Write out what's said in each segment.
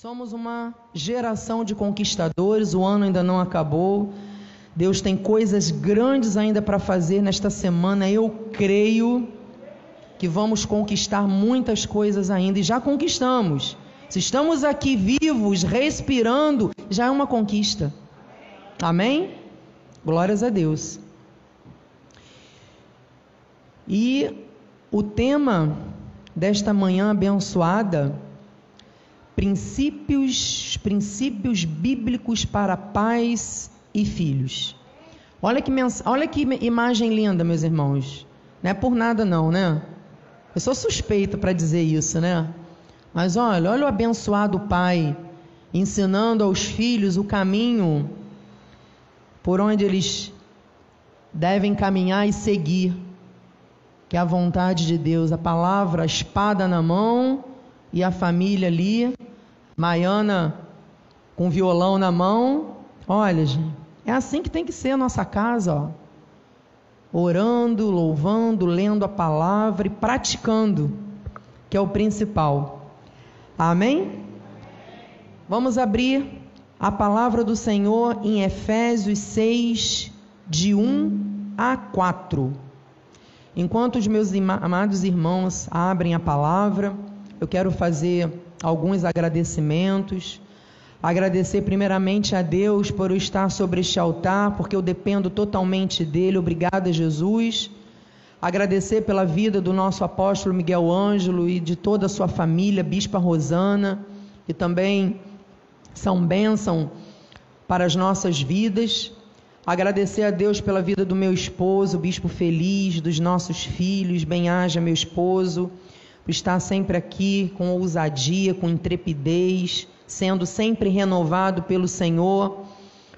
Somos uma geração de conquistadores, o ano ainda não acabou. Deus tem coisas grandes ainda para fazer nesta semana. Eu creio que vamos conquistar muitas coisas ainda e já conquistamos. Se estamos aqui vivos, respirando, já é uma conquista. Amém? Glórias a Deus. E o tema desta manhã abençoada princípios, princípios bíblicos para pais e filhos. Olha que, mens... Olha que imagem linda, meus irmãos. Não é por nada não, né? Eu sou suspeita para dizer isso, né? Mas olha, olha o abençoado pai ensinando aos filhos o caminho por onde eles devem caminhar e seguir, que é a vontade de Deus, a palavra, a espada na mão e a família ali Maiana com violão na mão. Olha, gente, é assim que tem que ser a nossa casa, ó. Orando, louvando, lendo a palavra e praticando, que é o principal. Amém? Vamos abrir a palavra do Senhor em Efésios 6, de 1 a 4. Enquanto os meus amados irmãos abrem a palavra, eu quero fazer alguns agradecimentos. Agradecer primeiramente a Deus por eu estar sobre este altar, porque eu dependo totalmente dele. Obrigada, Jesus. Agradecer pela vida do nosso apóstolo Miguel Ângelo e de toda a sua família, Bispa Rosana, que também são bênção para as nossas vidas. Agradecer a Deus pela vida do meu esposo, Bispo Feliz, dos nossos filhos, bem-haja meu esposo estar sempre aqui com ousadia, com intrepidez, sendo sempre renovado pelo Senhor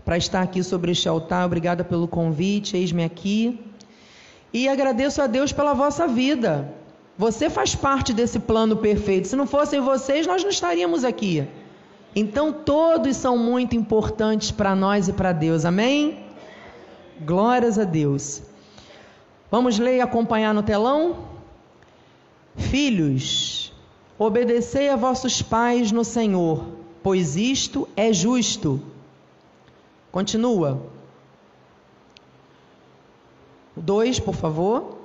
para estar aqui sobre este altar. Obrigada pelo convite, eis-me aqui. E agradeço a Deus pela vossa vida. Você faz parte desse plano perfeito. Se não fossem vocês, nós não estaríamos aqui. Então, todos são muito importantes para nós e para Deus. Amém? Glórias a Deus. Vamos ler e acompanhar no telão? Filhos, obedecei a vossos pais no Senhor, pois isto é justo. Continua. Dois, por favor.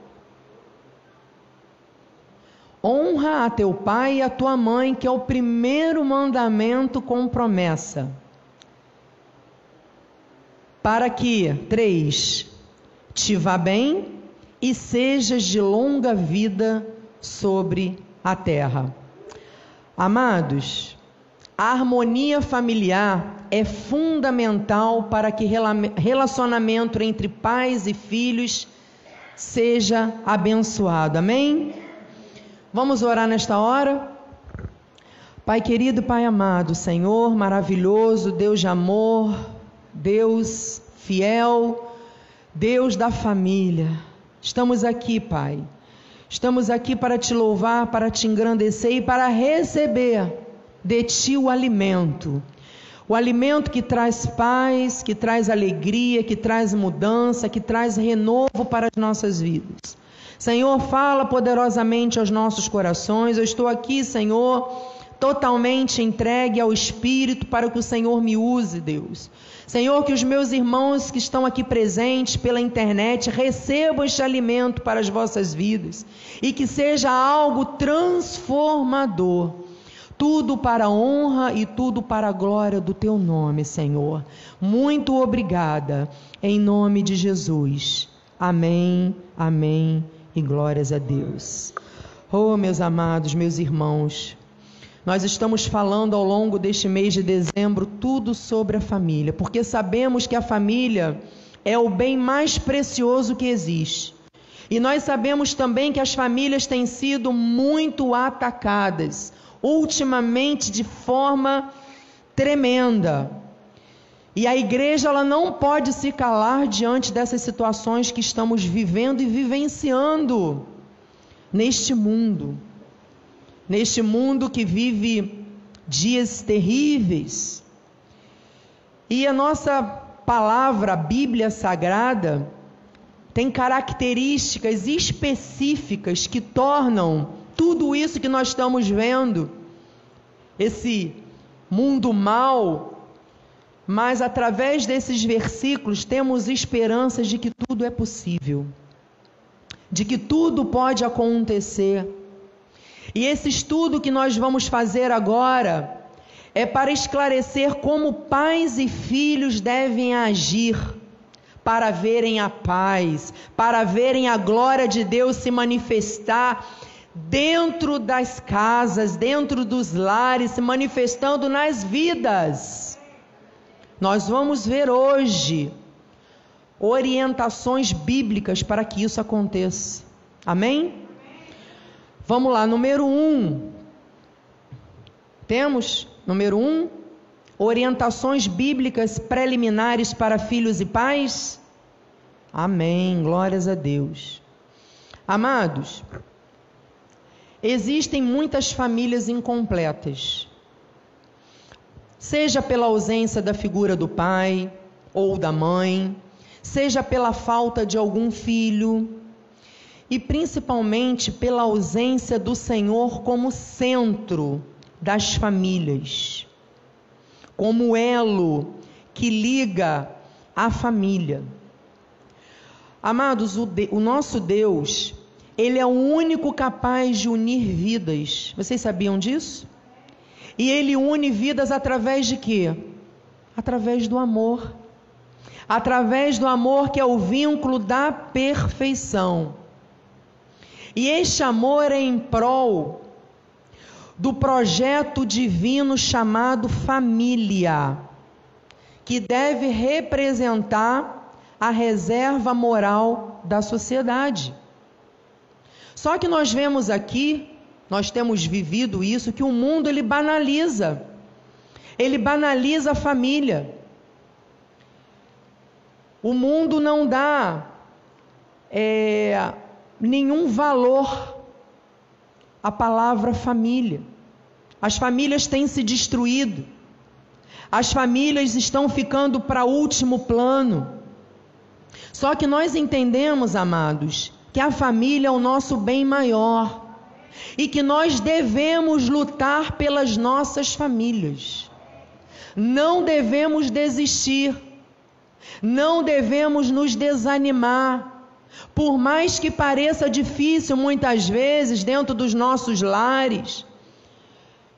Honra a teu pai e a tua mãe, que é o primeiro mandamento com promessa. Para que, três, te vá bem e sejas de longa vida sobre a terra. Amados, a harmonia familiar é fundamental para que relacionamento entre pais e filhos seja abençoado. Amém? Vamos orar nesta hora? Pai querido, Pai amado, Senhor maravilhoso, Deus de amor, Deus fiel, Deus da família. Estamos aqui, Pai Estamos aqui para te louvar, para te engrandecer e para receber de ti o alimento. O alimento que traz paz, que traz alegria, que traz mudança, que traz renovo para as nossas vidas. Senhor, fala poderosamente aos nossos corações. Eu estou aqui, Senhor, totalmente entregue ao Espírito para que o Senhor me use, Deus. Senhor, que os meus irmãos que estão aqui presentes pela internet recebam este alimento para as vossas vidas e que seja algo transformador. Tudo para a honra e tudo para a glória do teu nome, Senhor. Muito obrigada, em nome de Jesus. Amém, amém e glórias a Deus. Oh, meus amados, meus irmãos, nós estamos falando ao longo deste mês de dezembro tudo sobre a família, porque sabemos que a família é o bem mais precioso que existe. E nós sabemos também que as famílias têm sido muito atacadas, ultimamente de forma tremenda. E a igreja ela não pode se calar diante dessas situações que estamos vivendo e vivenciando neste mundo neste mundo que vive dias terríveis. E a nossa palavra, a Bíblia Sagrada, tem características específicas que tornam tudo isso que nós estamos vendo, esse mundo mal, mas através desses versículos temos esperanças de que tudo é possível, de que tudo pode acontecer. E esse estudo que nós vamos fazer agora é para esclarecer como pais e filhos devem agir para verem a paz, para verem a glória de Deus se manifestar dentro das casas, dentro dos lares, se manifestando nas vidas. Nós vamos ver hoje orientações bíblicas para que isso aconteça. Amém? Vamos lá, número um. Temos Número um, orientações bíblicas preliminares para filhos e pais. Amém, glórias a Deus. Amados, existem muitas famílias incompletas, seja pela ausência da figura do pai ou da mãe, seja pela falta de algum filho, e principalmente pela ausência do Senhor como centro das famílias, como elo que liga a família. Amados, o, de, o nosso Deus, Ele é o único capaz de unir vidas. Vocês sabiam disso? E Ele une vidas através de quê? Através do amor. Através do amor que é o vínculo da perfeição. E este amor é em prol do projeto divino chamado família, que deve representar a reserva moral da sociedade. Só que nós vemos aqui, nós temos vivido isso, que o mundo ele banaliza. Ele banaliza a família. O mundo não dá é, nenhum valor a palavra família. As famílias têm se destruído. As famílias estão ficando para último plano. Só que nós entendemos, amados, que a família é o nosso bem maior e que nós devemos lutar pelas nossas famílias. Não devemos desistir. Não devemos nos desanimar. Por mais que pareça difícil muitas vezes dentro dos nossos lares,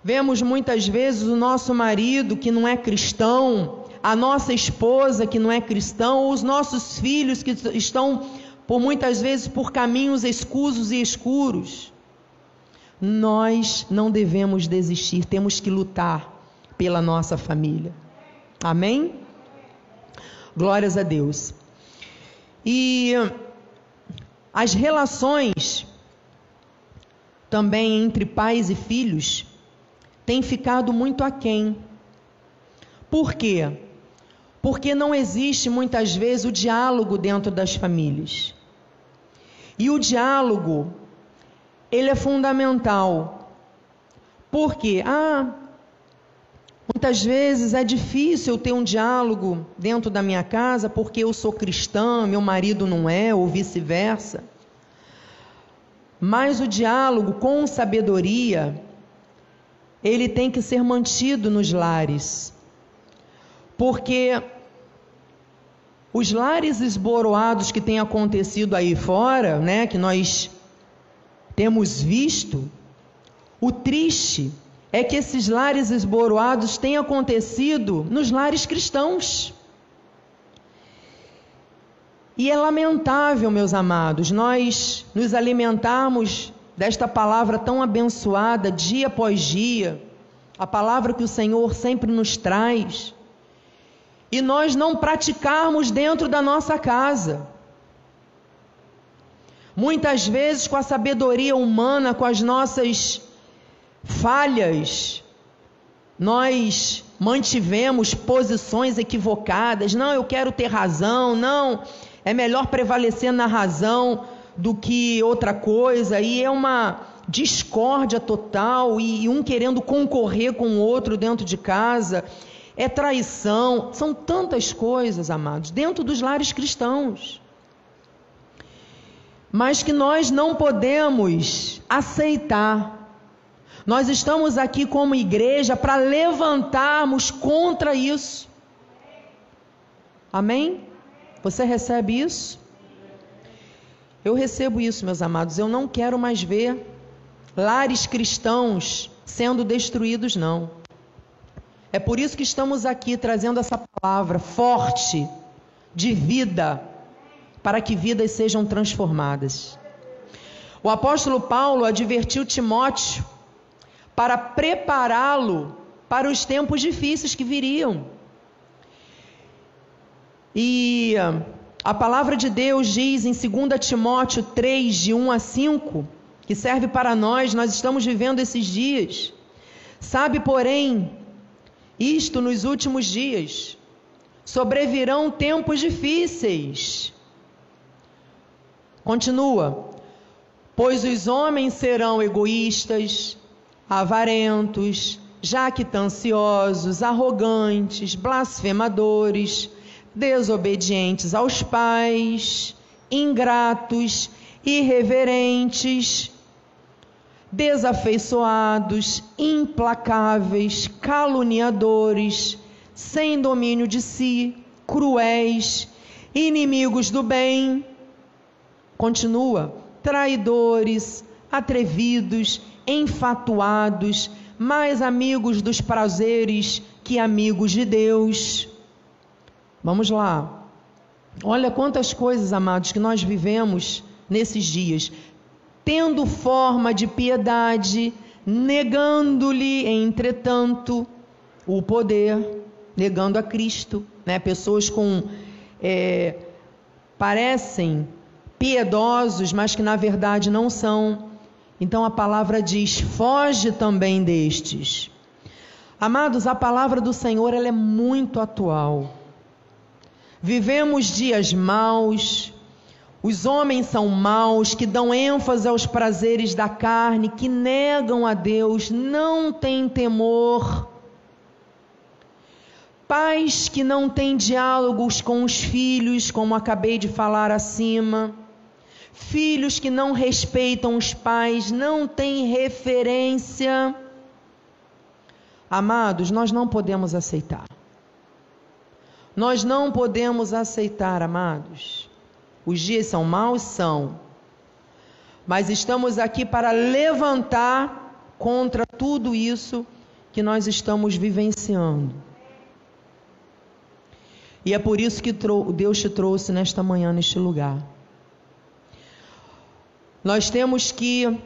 vemos muitas vezes o nosso marido que não é cristão, a nossa esposa que não é cristão, os nossos filhos que estão por muitas vezes por caminhos escusos e escuros. Nós não devemos desistir, temos que lutar pela nossa família. Amém? Glórias a Deus. E as relações também entre pais e filhos têm ficado muito aquém. Por quê? Porque não existe muitas vezes o diálogo dentro das famílias. E o diálogo, ele é fundamental. Por quê? Ah, Muitas vezes é difícil eu ter um diálogo dentro da minha casa porque eu sou cristã, meu marido não é, ou vice-versa. Mas o diálogo com sabedoria, ele tem que ser mantido nos lares. Porque os lares esboroados que têm acontecido aí fora, né, que nós temos visto, o triste é que esses lares esboroados têm acontecido nos lares cristãos. E é lamentável, meus amados, nós nos alimentarmos desta palavra tão abençoada dia após dia, a palavra que o Senhor sempre nos traz, e nós não praticarmos dentro da nossa casa. Muitas vezes, com a sabedoria humana, com as nossas falhas, nós mantivemos posições equivocadas. Não, eu quero ter razão. Não, é melhor prevalecer na razão do que outra coisa. E é uma discórdia total e um querendo concorrer com o outro dentro de casa. É traição. São tantas coisas, amados, dentro dos lares cristãos. Mas que nós não podemos aceitar Nós estamos aqui como igreja para levantarmos contra isso. Amém? Você recebe isso? Eu recebo isso, meus amados. Eu não quero mais ver lares cristãos sendo destruídos, não. É por isso que estamos aqui trazendo essa palavra forte de vida, para que vidas sejam transformadas. O apóstolo Paulo advertiu Timóteo para prepará-lo para os tempos difíceis que viriam. E a palavra de Deus diz em 2 Timóteo 3, de 1 a 5, que serve para nós, nós estamos vivendo esses dias. Sabe, porém, isto nos últimos dias, sobrevirão tempos difíceis. Continua, pois os homens serão egoístas, avarentos, jactanciosos, arrogantes, blasfemadores desobedientes aos pais, ingratos, irreverentes, desafeiçoados, implacáveis, caluniadores, sem domínio de si, cruéis, inimigos do bem. Continua, traidores, atrevidos, enfatuados, mais amigos dos prazeres que amigos de Deus Vamos lá. Olha quantas coisas, amados, que nós vivemos nesses dias. Tendo forma de piedade, negando-lhe, entretanto, o poder, negando a Cristo. Né? Pessoas com. É, parecem piedosos, mas que na verdade não são. Então a palavra diz: foge também destes. Amados, a palavra do Senhor ela é muito atual. Vivemos dias maus, os homens são maus, que dão ênfase aos prazeres da carne, que negam a Deus, não têm temor. Pais que não têm diálogos com os filhos, como acabei de falar acima. Filhos que não respeitam os pais, não têm referência. Amados, nós não podemos aceitar. Nós não podemos aceitar, amados. Os dias são maus, são. Mas estamos aqui para levantar contra tudo isso que nós estamos vivenciando. E é por isso que Deus te trouxe nesta manhã, neste lugar. Nós temos que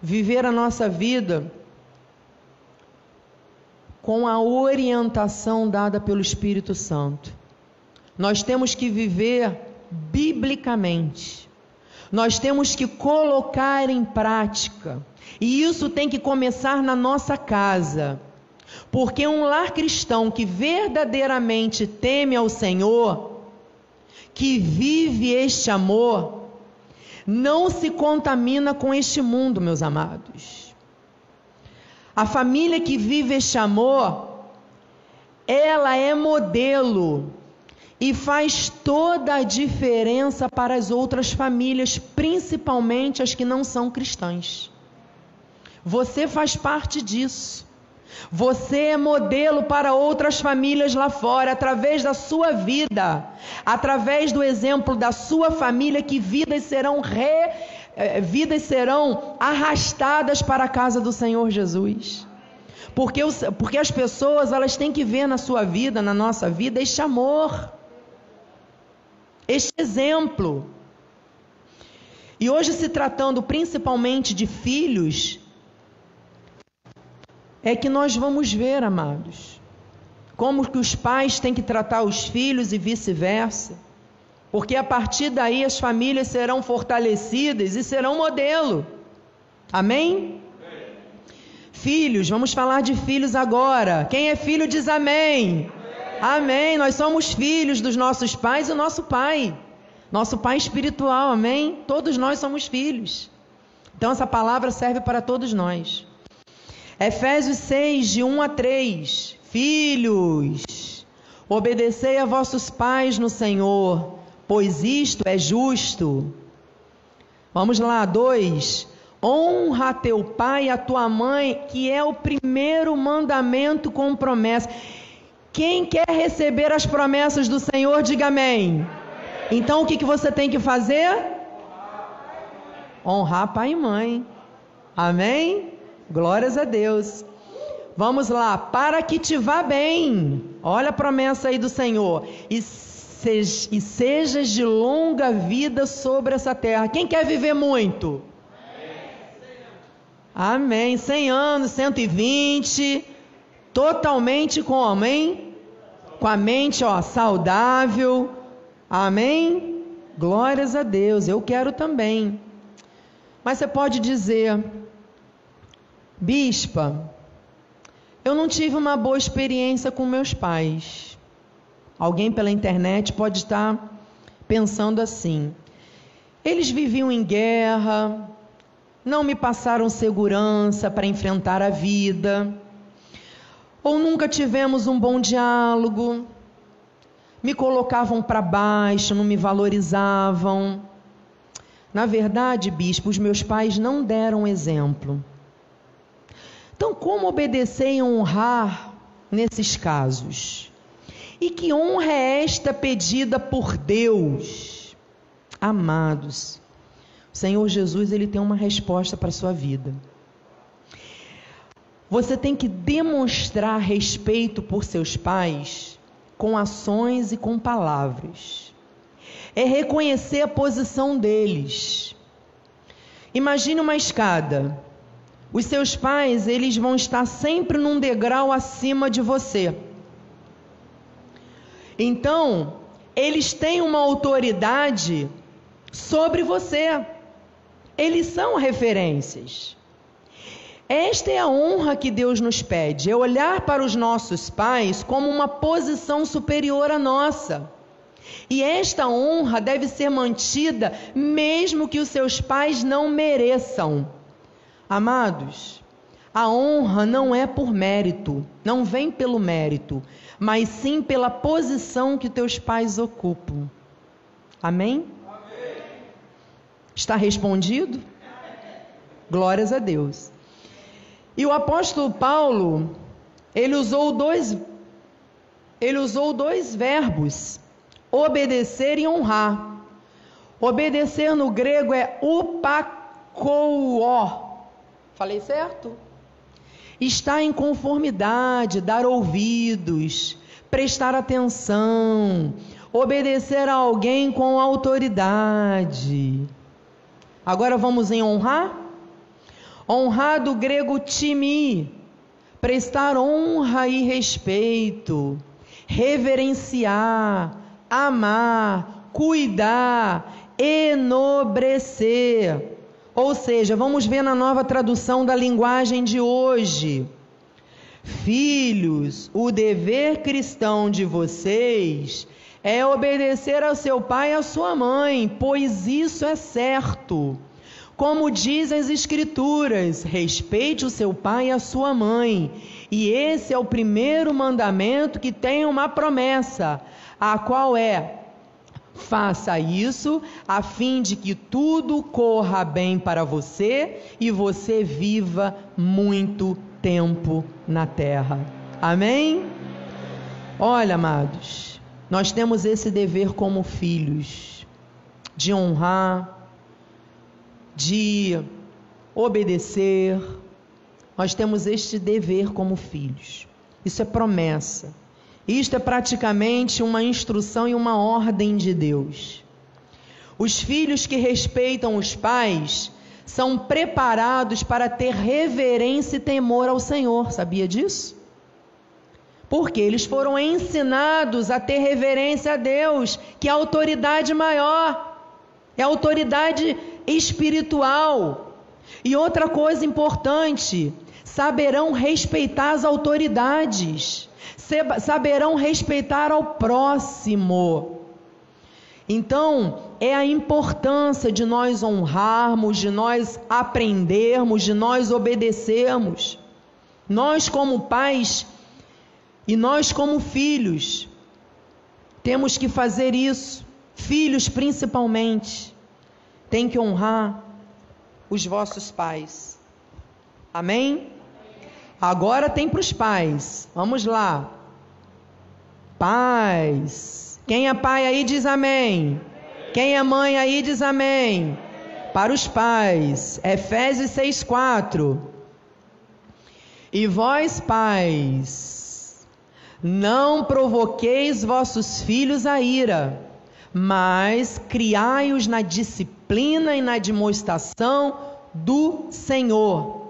viver a nossa vida com a orientação dada pelo Espírito Santo. Nós temos que viver biblicamente. Nós temos que colocar em prática. E isso tem que começar na nossa casa. Porque um lar cristão que verdadeiramente teme ao Senhor, que vive este amor, não se contamina com este mundo, meus amados. A família que vive este amor, ela é modelo e faz toda a diferença para as outras famílias, principalmente as que não são cristãs. Você faz parte disso. Você é modelo para outras famílias lá fora, através da sua vida, através do exemplo da sua família, que vidas serão re, é, vidas serão arrastadas para a casa do Senhor Jesus. Porque, porque as pessoas elas têm que ver na sua vida, na nossa vida, este amor, este exemplo. E hoje, se tratando principalmente de filhos, é que nós vamos ver, amados, como que os pais têm que tratar os filhos e vice-versa porque a partir daí as famílias serão fortalecidas e serão modelo. Amém? Filhos, vamos falar de filhos agora. Quem é filho diz amém. Amém. Nós somos filhos dos nossos pais e o nosso pai. Nosso pai espiritual, amém? Todos nós somos filhos. Então essa palavra serve para todos nós. Efésios 6, de 1 a 3. Filhos, obedecei a vossos pais no Senhor pois isto é justo. Vamos lá, dois. Honra teu pai e a tua mãe, que é o primeiro mandamento com promessa. Quem quer receber as promessas do Senhor, diga amém. Então o que, que você tem que fazer? Honrar pai e mãe. Amém? Glórias a Deus. Vamos lá, para que te vá bem. Olha a promessa aí do Senhor. E, sej, e sejas de longa vida sobre essa terra. Quem quer viver muito? Amém. 100 anos, 120. Totalmente como, hein? Com a mente, ó, saudável. Amém? Glórias a Deus. Eu quero também. Mas você pode dizer, bispa, eu não tive uma boa experiência com meus pais. Alguém pela internet pode estar pensando assim: eles viviam em guerra, não me passaram segurança para enfrentar a vida, ou nunca tivemos um bom diálogo, me colocavam para baixo, não me valorizavam. Na verdade, bispo, os meus pais não deram exemplo. Então, como obedecer e honrar nesses casos? E que honra é esta pedida por Deus? Amados, o Senhor Jesus ele tem uma resposta para a sua vida. Você tem que demonstrar respeito por seus pais com ações e com palavras. É reconhecer a posição deles. Imagine uma escada. Os seus pais, eles vão estar sempre num degrau acima de você. Então, eles têm uma autoridade sobre você. Eles são referências. Esta é a honra que Deus nos pede, é olhar para os nossos pais como uma posição superior à nossa. E esta honra deve ser mantida mesmo que os seus pais não mereçam. Amados, a honra não é por mérito, não vem pelo mérito, mas sim pela posição que teus pais ocupam. Amém? Amém. Está respondido? Glórias a Deus. E o apóstolo Paulo, ele usou dois ele usou dois verbos, obedecer e honrar. Obedecer no grego é upakouó, Falei certo? Está em conformidade, dar ouvidos, prestar atenção, obedecer a alguém com autoridade. Agora vamos em honrar? Honrar do grego timi, prestar honra e respeito, reverenciar, amar, cuidar, enobrecer. Ou seja, vamos ver na nova tradução da linguagem de hoje. Filhos, o dever cristão de vocês é obedecer ao seu pai e à sua mãe, pois isso é certo. Como dizem as Escrituras, respeite o seu pai e a sua mãe. E esse é o primeiro mandamento que tem uma promessa, a qual é: Faça isso a fim de que tudo corra bem para você e você viva muito tempo na terra. Amém? Olha, amados, nós temos esse dever como filhos de honrar, de obedecer. Nós temos este dever como filhos. Isso é promessa. Isto é praticamente uma instrução e uma ordem de Deus. Os filhos que respeitam os pais são preparados para ter reverência e temor ao Senhor, sabia disso? Porque eles foram ensinados a ter reverência a Deus, que é a autoridade maior, é a autoridade espiritual. E outra coisa importante, saberão respeitar as autoridades saberão respeitar ao próximo. Então, é a importância de nós honrarmos, de nós aprendermos, de nós obedecermos. Nós, como pais e nós, como filhos, temos que fazer isso. Filhos, principalmente, têm que honrar os vossos pais. Amém? Agora tem para os pais. Vamos lá. Pais. Quem é pai aí diz amém. Quem é mãe aí diz amém. Para os pais. Efésios 6,4. E vós, pais, não provoqueis vossos filhos a ira, mas criai-os na disciplina e na demonstração do Senhor.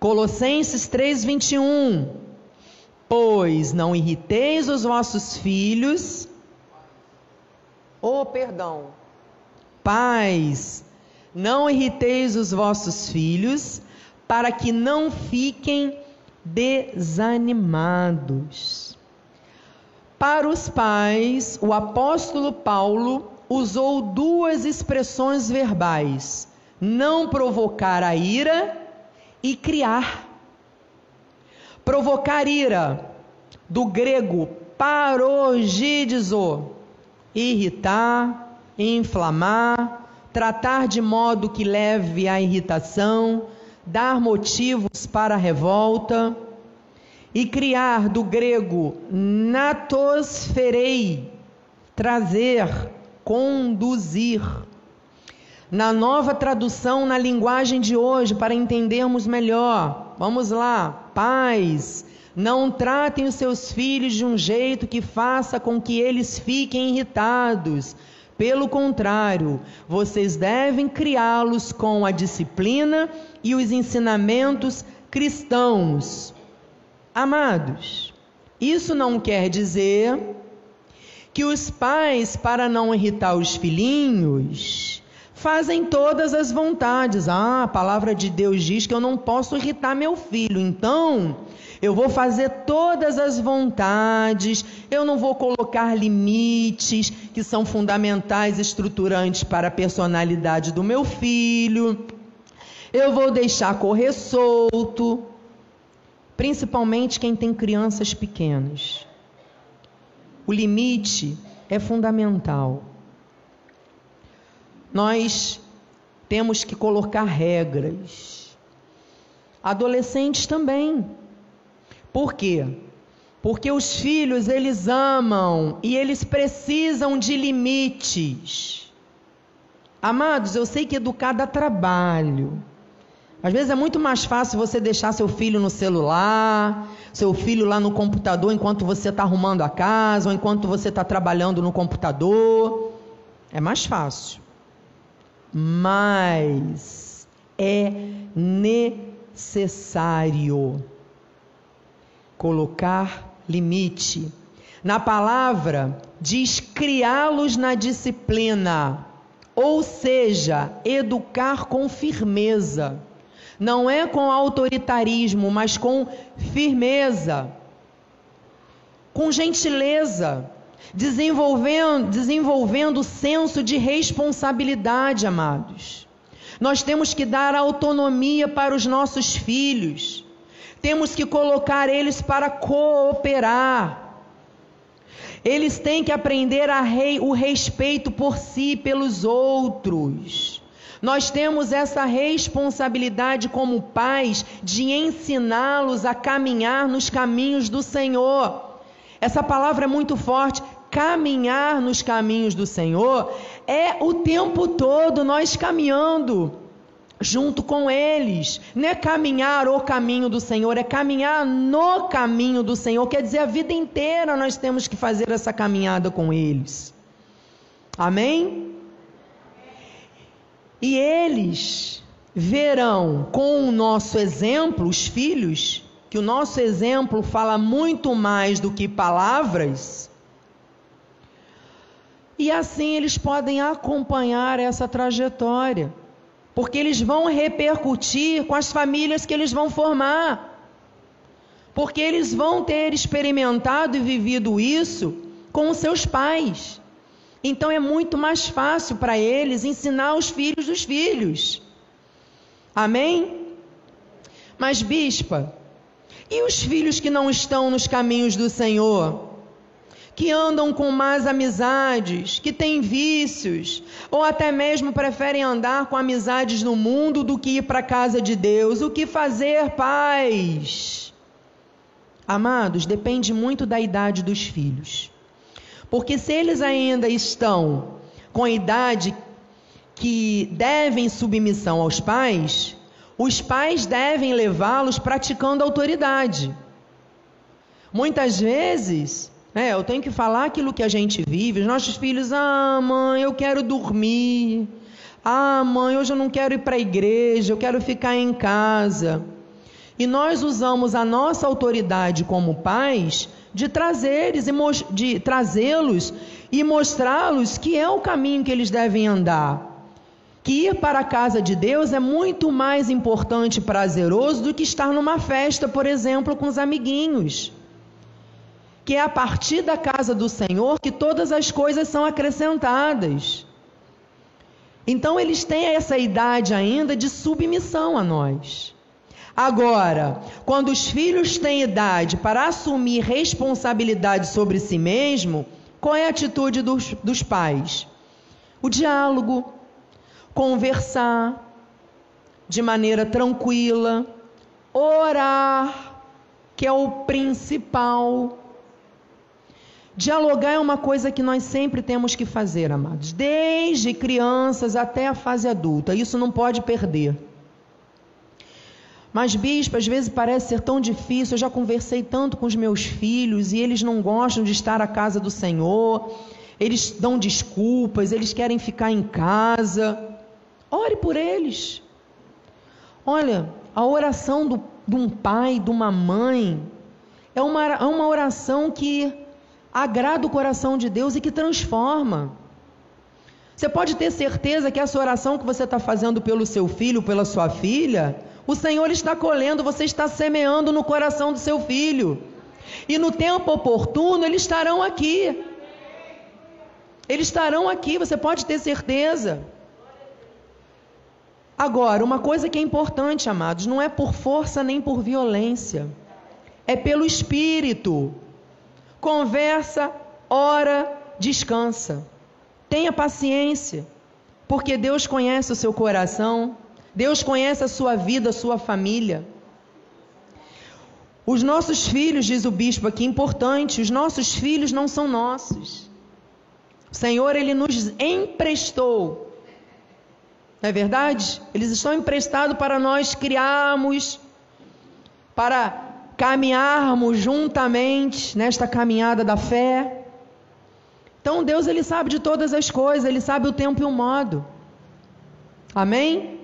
Colossenses 3:21 Pois não irriteis os vossos filhos, oh, perdão. Pais, não irriteis os vossos filhos, para que não fiquem desanimados. Para os pais, o apóstolo Paulo usou duas expressões verbais: não provocar a ira e criar. Provocar ira, do grego parogidizo, irritar, inflamar, tratar de modo que leve à irritação, dar motivos para a revolta, e criar do grego natosferei, trazer, conduzir. Na nova tradução na linguagem de hoje, para entendermos melhor, vamos lá, pais, não tratem os seus filhos de um jeito que faça com que eles fiquem irritados. Pelo contrário, vocês devem criá-los com a disciplina e os ensinamentos cristãos. Amados, isso não quer dizer que os pais, para não irritar os filhinhos, fazem todas as vontades. Ah, a palavra de Deus diz que eu não posso irritar meu filho, então eu vou fazer todas as vontades, eu não vou colocar limites que são fundamentais, estruturantes para a personalidade do meu filho. Eu vou deixar correr solto, principalmente quem tem crianças pequenas. O limite é fundamental. Nós temos que colocar regras. Adolescentes também. Por quê? Porque os filhos eles amam e eles precisam de limites. Amados, eu sei que educar dá trabalho. Às vezes é muito mais fácil você deixar seu filho no celular, seu filho lá no computador enquanto você está arrumando a casa ou enquanto você está trabalhando no computador. É mais fácil. Mas é necessário colocar limite. Na palavra, diz criá-los na disciplina, ou seja, educar com firmeza. Não é com autoritarismo, mas com firmeza, com gentileza, desenvolvendo, desenvolvendo senso de responsabilidade, amados. Nós temos que dar autonomia para os nossos filhos. Temos que colocar eles para cooperar. Eles têm que aprender rei, o respeito por si e pelos outros. Nós temos essa responsabilidade como pais de ensiná-los a caminhar nos caminhos do Senhor. Essa palavra é muito forte. Caminhar nos caminhos do Senhor é o tempo todo nós caminhando junto com eles. Não é caminhar o caminho do Senhor, é caminhar no caminho do Senhor. Quer dizer, a vida inteira nós temos que fazer essa caminhada com eles. Amém? E eles verão com o nosso exemplo, os filhos, que o nosso exemplo fala muito mais do que palavras. E assim eles podem acompanhar essa trajetória porque eles vão repercutir com as famílias que eles vão formar, porque eles vão ter experimentado e vivido isso com os seus pais. Então é muito mais fácil para eles ensinar os filhos dos filhos. Amém? Mas, bispa, e os filhos que não estão nos caminhos do Senhor? que andam com más amizades, que têm vícios, ou até mesmo preferem andar com amizades no mundo do que ir para a casa de Deus. O que fazer, pais? Amados, depende muito da idade dos filhos. Porque se eles ainda estão com a idade que devem submissão aos pais, os pais devem levá-los praticando autoridade. Muitas vezes, né, eu tenho que falar aquilo que a gente vive. Os nossos filhos, ah, mãe, eu quero dormir. Ah, mãe, hoje eu não quero ir para a igreja, eu quero ficar em casa. E nós usamos a nossa autoridade como pais de trazer-los e, de trazê-los e mostrá-los que é o caminho que eles devem andar. Que ir para a casa de Deus é muito mais importante e prazeroso do que estar numa festa, por exemplo, com os amiguinhos. Que é a partir da casa do Senhor que todas as coisas são acrescentadas. Então eles têm essa idade ainda de submissão a nós. Agora, quando os filhos têm idade para assumir responsabilidade sobre si mesmo, qual é a atitude dos, dos pais? O diálogo, conversar de maneira tranquila, orar, que é o principal. Dialogar é uma coisa que nós sempre temos que fazer, amados, desde crianças até a fase adulta. Isso não pode perder. Mas, bispo, às vezes parece ser tão difícil. Eu já conversei tanto com os meus filhos e eles não gostam de estar à casa do Senhor. Eles dão desculpas, eles querem ficar em casa. Ore por eles. Olha, a oração do, de um pai, de uma mãe, é uma, é uma oração que agrada o coração de Deus e que transforma. Você pode ter certeza que essa oração que você está fazendo pelo seu filho, pela sua filha, o Senhor está colhendo, você está semeando no coração do seu filho. E no tempo oportuno, eles estarão aqui. Eles estarão aqui, você pode ter certeza. Agora, uma coisa que é importante, amados, não é por força nem por violência, é pelo espírito. Conversa, ora, descansa. Tenha paciência, porque Deus conhece o seu coração. Deus conhece a sua vida, a sua família. Os nossos filhos, diz o bispo aqui, importante, os nossos filhos não são nossos. O Senhor, Ele nos emprestou. Não é verdade? Eles estão emprestados para nós criarmos, para caminharmos juntamente nesta caminhada da fé. Então Deus, Ele sabe de todas as coisas, Ele sabe o tempo e o modo. Amém?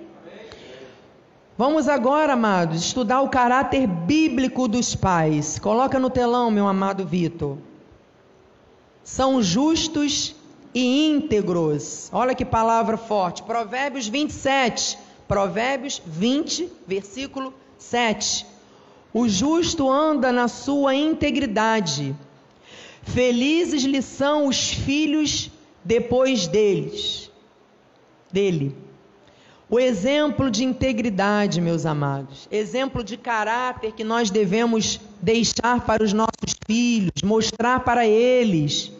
Vamos agora, amados, estudar o caráter bíblico dos pais. Coloca no telão, meu amado Vitor. São justos e íntegros. Olha que palavra forte. Provérbios 27. Provérbios 20, versículo 7. O justo anda na sua integridade. Felizes lhe são os filhos depois deles. Dele. O exemplo de integridade, meus amados, exemplo de caráter que nós devemos deixar para os nossos filhos, mostrar para eles.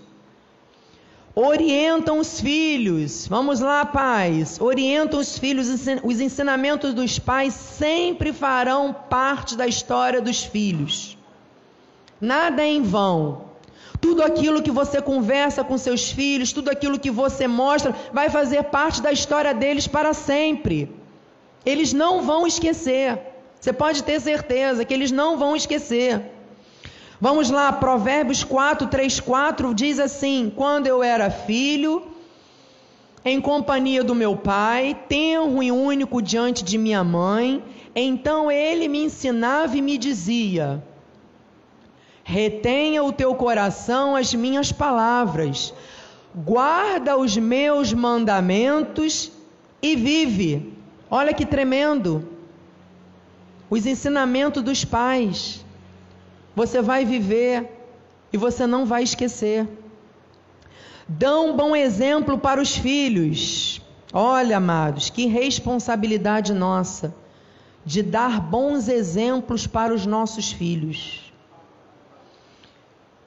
Orientam os filhos, vamos lá, pais, orientam os filhos, os ensinamentos dos pais sempre farão parte da história dos filhos. Nada é em vão. Tudo aquilo que você conversa com seus filhos, tudo aquilo que você mostra, vai fazer parte da história deles para sempre. Eles não vão esquecer. Você pode ter certeza que eles não vão esquecer. Vamos lá, Provérbios 4, 3, 4 diz assim: Quando eu era filho, em companhia do meu pai, tenro e único diante de minha mãe, então ele me ensinava e me dizia: Retenha o teu coração as minhas palavras, guarda os meus mandamentos e vive. Olha que tremendo. Os ensinamentos dos pais. Você vai viver e você não vai esquecer. Dão um bom exemplo para os filhos. Olha, amados, que responsabilidade nossa de dar bons exemplos para os nossos filhos.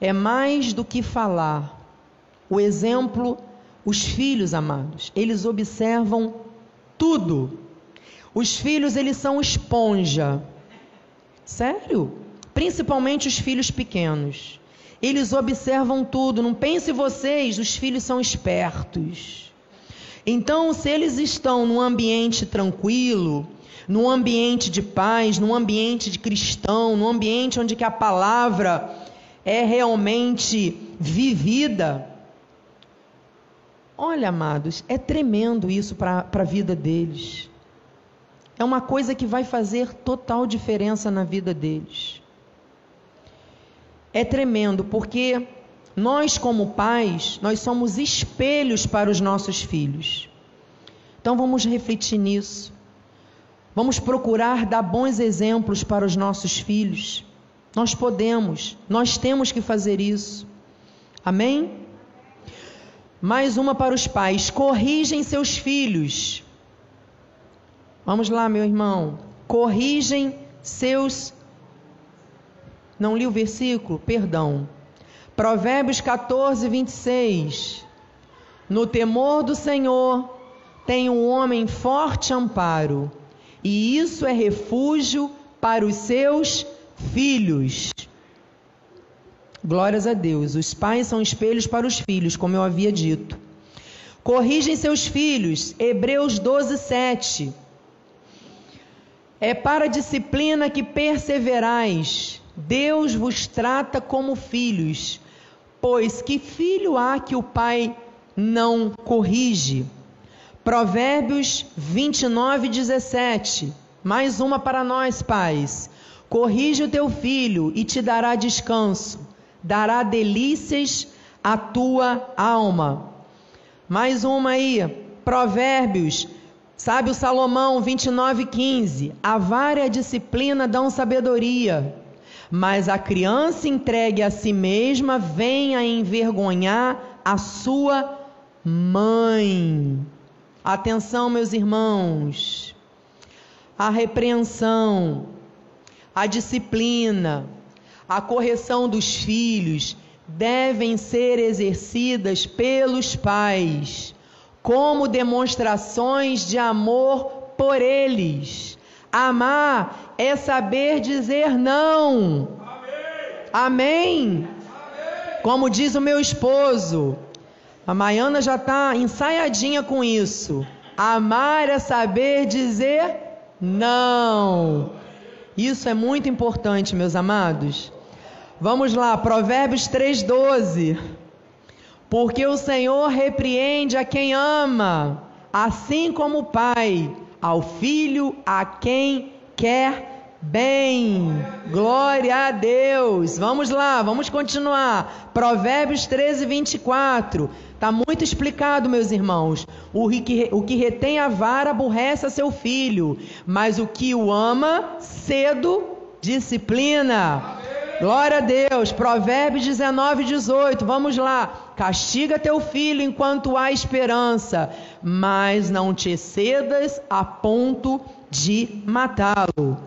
é mais do que falar. O exemplo, os filhos amados, eles observam tudo. Os filhos, eles são esponja. Sério? Principalmente os filhos pequenos. Eles observam tudo. Não pense vocês, os filhos são espertos. Então, se eles estão num ambiente tranquilo, num ambiente de paz, num ambiente de cristão, num ambiente onde que a palavra é realmente vivida. Olha, amados, é tremendo isso para a vida deles. É uma coisa que vai fazer total diferença na vida deles. É tremendo porque nós como pais, nós somos espelhos para os nossos filhos. Então vamos refletir nisso. Vamos procurar dar bons exemplos para os nossos filhos. Nós podemos, nós temos que fazer isso. Amém? Mais uma para os pais: corrigem seus filhos. Vamos lá, meu irmão. Corrigem seus. Não li o versículo? Perdão. Provérbios 14, 26. No temor do Senhor tem um homem forte amparo, e isso é refúgio para os seus filhos. Glórias a Deus. Os pais são espelhos para os filhos, como eu havia dito. Corrigem seus filhos. Hebreus 12, 7. É para a disciplina que perseverais. Deus vos trata como filhos. Pois que filho há que o pai não corrige? Provérbios 29, 17. Mais uma para nós, pais. Corrige o teu filho e te dará descanso, dará delícias à tua alma. Mais uma aí, Provérbios, sabe o Salomão 29:15. A vara e a disciplina dão sabedoria, mas a criança entregue a si mesma vem a envergonhar a sua mãe. Atenção, meus irmãos. A repreensão a disciplina, a correção dos filhos devem ser exercidas pelos pais como demonstrações de amor por eles. Amar é saber dizer não. Amém. Amém. Como diz o meu esposo, a Maiana já está ensaiadinha com isso. Amar é saber dizer não. Isso é muito importante, meus amados. Vamos lá, Provérbios 3,12. Porque o Senhor repreende a quem ama, assim como o Pai, ao filho a quem quer bem. Glória a Deus. Vamos lá, vamos continuar. Provérbios 13, 24. Está muito explicado, meus irmãos. O que, o que retém a vara aborrece a seu filho, mas o que o ama, cedo disciplina. Glória a Deus. Provérbios 19, 18. Vamos lá. Castiga teu filho enquanto há esperança, mas não te cedas a ponto de matá-lo.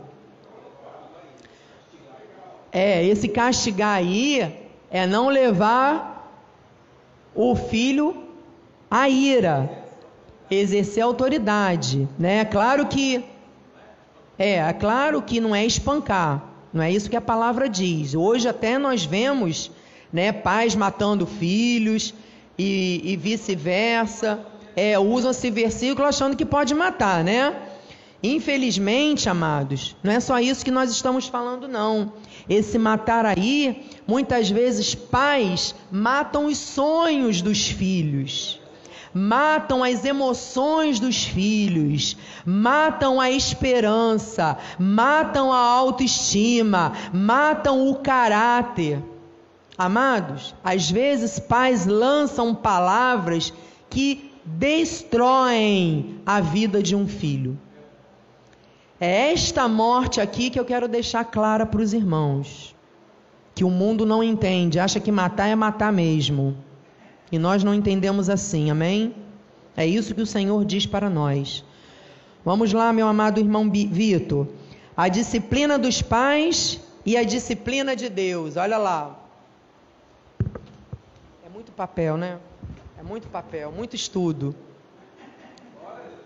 É, esse castigar aí é não levar o filho a ira, exercer autoridade, né? É claro que é, é claro que não é espancar, não é isso que a palavra diz. Hoje até nós vemos, né, pais matando filhos e, e vice-versa. É, usam esse versículo achando que pode matar, né? Infelizmente, amados, não é só isso que nós estamos falando, não. Esse matar aí, muitas vezes pais matam os sonhos dos filhos, matam as emoções dos filhos, matam a esperança, matam a autoestima, matam o caráter. Amados, às vezes pais lançam palavras que destroem a vida de um filho. É esta morte aqui que eu quero deixar clara para os irmãos. Que o mundo não entende, acha que matar é matar mesmo. E nós não entendemos assim, amém? É isso que o Senhor diz para nós. Vamos lá, meu amado irmão Vitor. A disciplina dos pais e a disciplina de Deus. Olha lá. muito papel, né? É muito papel, muito estudo.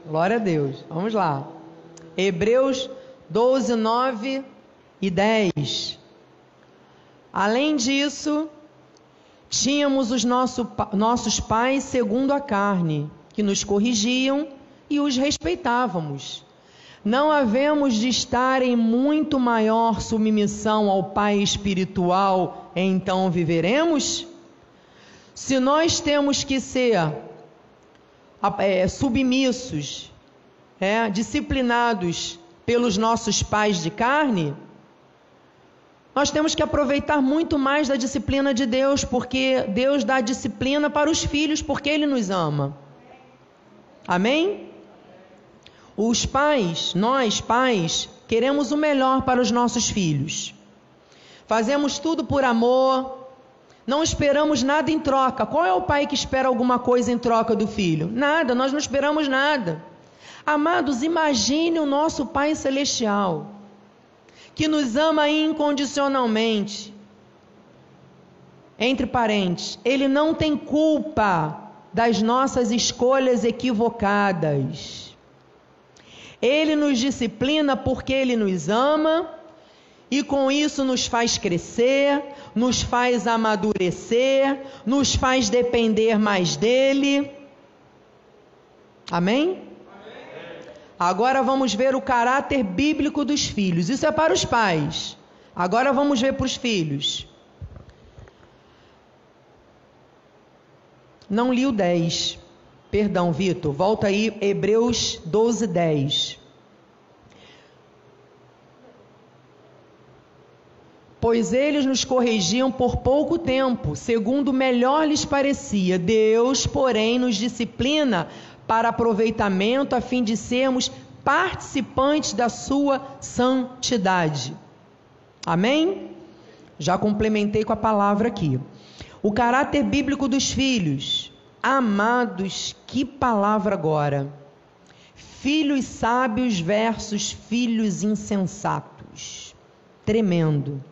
Glória a Deus. Vamos lá. Hebreus 12, 9 e 10. Além disso, tínhamos os nosso, nossos pais segundo a carne, que nos corrigiam e os respeitávamos. Não havemos de estar em muito maior submissão ao Pai espiritual, então viveremos? Se nós temos que ser é, submissos, é, disciplinados pelos nossos pais de carne, nós temos que aproveitar muito mais da disciplina de Deus, porque Deus dá disciplina para os filhos, porque Ele nos ama. Amém? Os pais, nós pais, queremos o melhor para os nossos filhos. Fazemos tudo por amor, não esperamos nada em troca. Qual é o pai que espera alguma coisa em troca do filho? Nada, nós não esperamos nada. Amados, imagine o nosso Pai Celestial, que nos ama incondicionalmente. Entre parentes, Ele não tem culpa das nossas escolhas equivocadas. Ele nos disciplina porque Ele nos ama e com isso nos faz crescer, nos faz amadurecer, nos faz depender mais dEle. Amém? Agora vamos ver o caráter bíblico dos filhos. Isso é para os pais. Agora vamos ver para os filhos. Não li o 10. Perdão, Vitor, volta aí, Hebreus 12, 10. Pois eles nos corrigiam por pouco tempo, segundo melhor lhes parecia. Deus, porém, nos disciplina para aproveitamento, a fim de sermos participantes da sua santidade. Amém? Já complementei com a palavra aqui. O caráter bíblico dos filhos. Amados, que palavra agora. Filhos sábios versus filhos insensatos. Tremendo.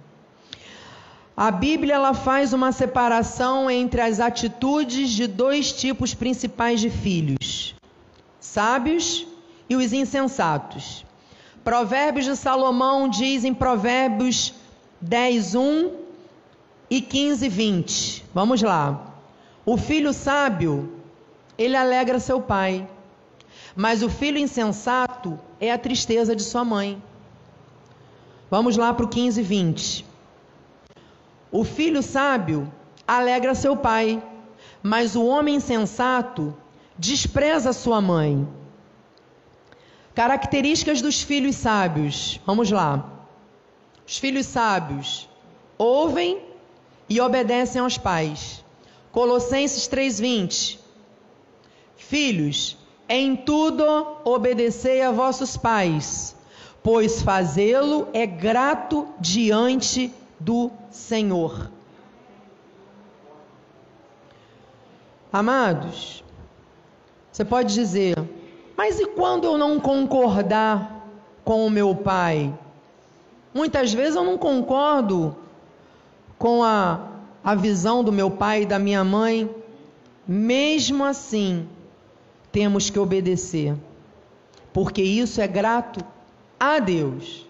A Bíblia ela faz uma separação entre as atitudes de dois tipos principais de filhos: sábios e os insensatos. Provérbios de Salomão diz em Provérbios 10, 1 e 15, 20. Vamos lá. O filho sábio, ele alegra seu pai, mas o filho insensato é a tristeza de sua mãe. Vamos lá para o 15 e 20. O filho sábio alegra seu pai, mas o homem insensato despreza sua mãe. Características dos filhos sábios. Vamos lá. Os filhos sábios ouvem e obedecem aos pais. Colossenses 3:20. Filhos, em tudo obedecei a vossos pais, pois fazê-lo é grato diante do Senhor. Amados, você pode dizer, mas e quando eu não concordar com o meu pai? Muitas vezes eu não concordo com a a visão do meu pai e da minha mãe, mesmo assim, temos que obedecer, porque isso é grato a Deus.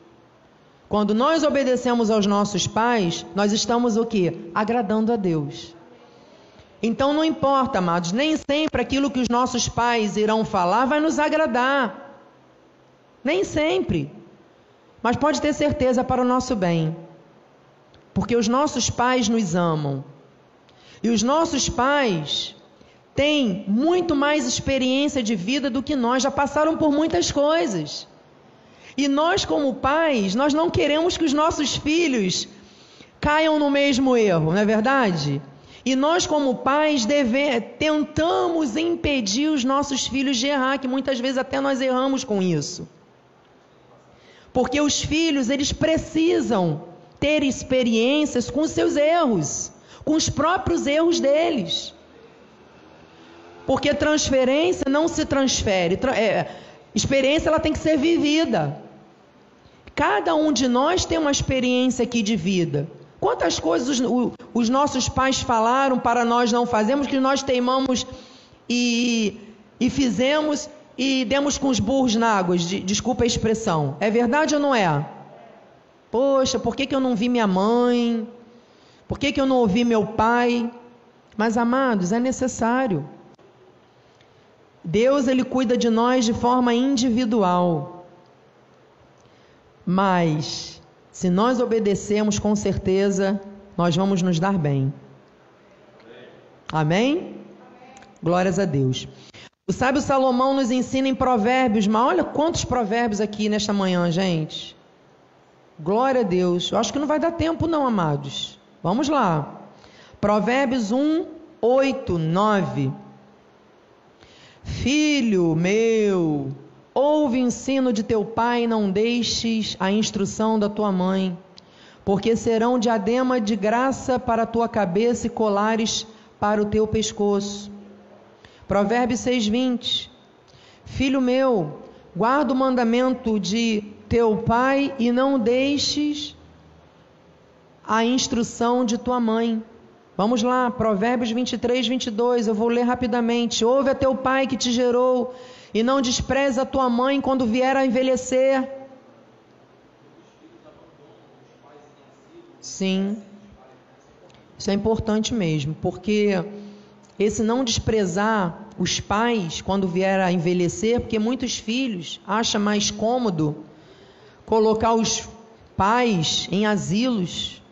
Quando nós obedecemos aos nossos pais, nós estamos o que? Agradando a Deus. Então não importa, amados, nem sempre aquilo que os nossos pais irão falar vai nos agradar. Nem sempre. Mas pode ter certeza para o nosso bem porque os nossos pais nos amam. E os nossos pais têm muito mais experiência de vida do que nós, já passaram por muitas coisas. E nós, como pais, nós não queremos que os nossos filhos caiam no mesmo erro, não é verdade? E nós, como pais, deve, tentamos impedir os nossos filhos de errar, que muitas vezes até nós erramos com isso. Porque os filhos, eles precisam ter experiências com os seus erros, com os próprios erros deles. Porque transferência não se transfere, é, experiência ela tem que ser vivida. Cada um de nós tem uma experiência aqui de vida. Quantas coisas os, os nossos pais falaram para nós não fazermos, que nós teimamos e, e fizemos e demos com os burros na água, de, desculpa a expressão. É verdade ou não é? Poxa, por que, que eu não vi minha mãe? Por que, que eu não ouvi meu pai? Mas, amados, é necessário. Deus, Ele cuida de nós de forma individual. Mas, se nós obedecemos, com certeza, nós vamos nos dar bem. Amém? Glórias a Deus. O sábio Salomão nos ensina em provérbios, mas olha quantos provérbios aqui nesta manhã, gente. Glória a Deus. Eu acho que não vai dar tempo, não, amados. Vamos lá. Provérbios 1, 8, 9. Filho meu, ouve o ensino de teu pai não deixes a instrução da tua mãe, porque serão diadema de graça para a tua cabeça e colares para o teu pescoço. Provérbios 6:20. Filho meu, guarda o mandamento de teu pai e não deixes a instrução de tua mãe. Vamos lá, Provérbios 23, 22. Eu vou ler rapidamente. Ouve a teu pai que te gerou e não despreze a tua mãe quando vier a envelhecer. Sim, isso é importante mesmo, porque esse não desprezar os pais quando vier a envelhecer, porque muitos filhos acham mais cômodo colocar os pais em asilos.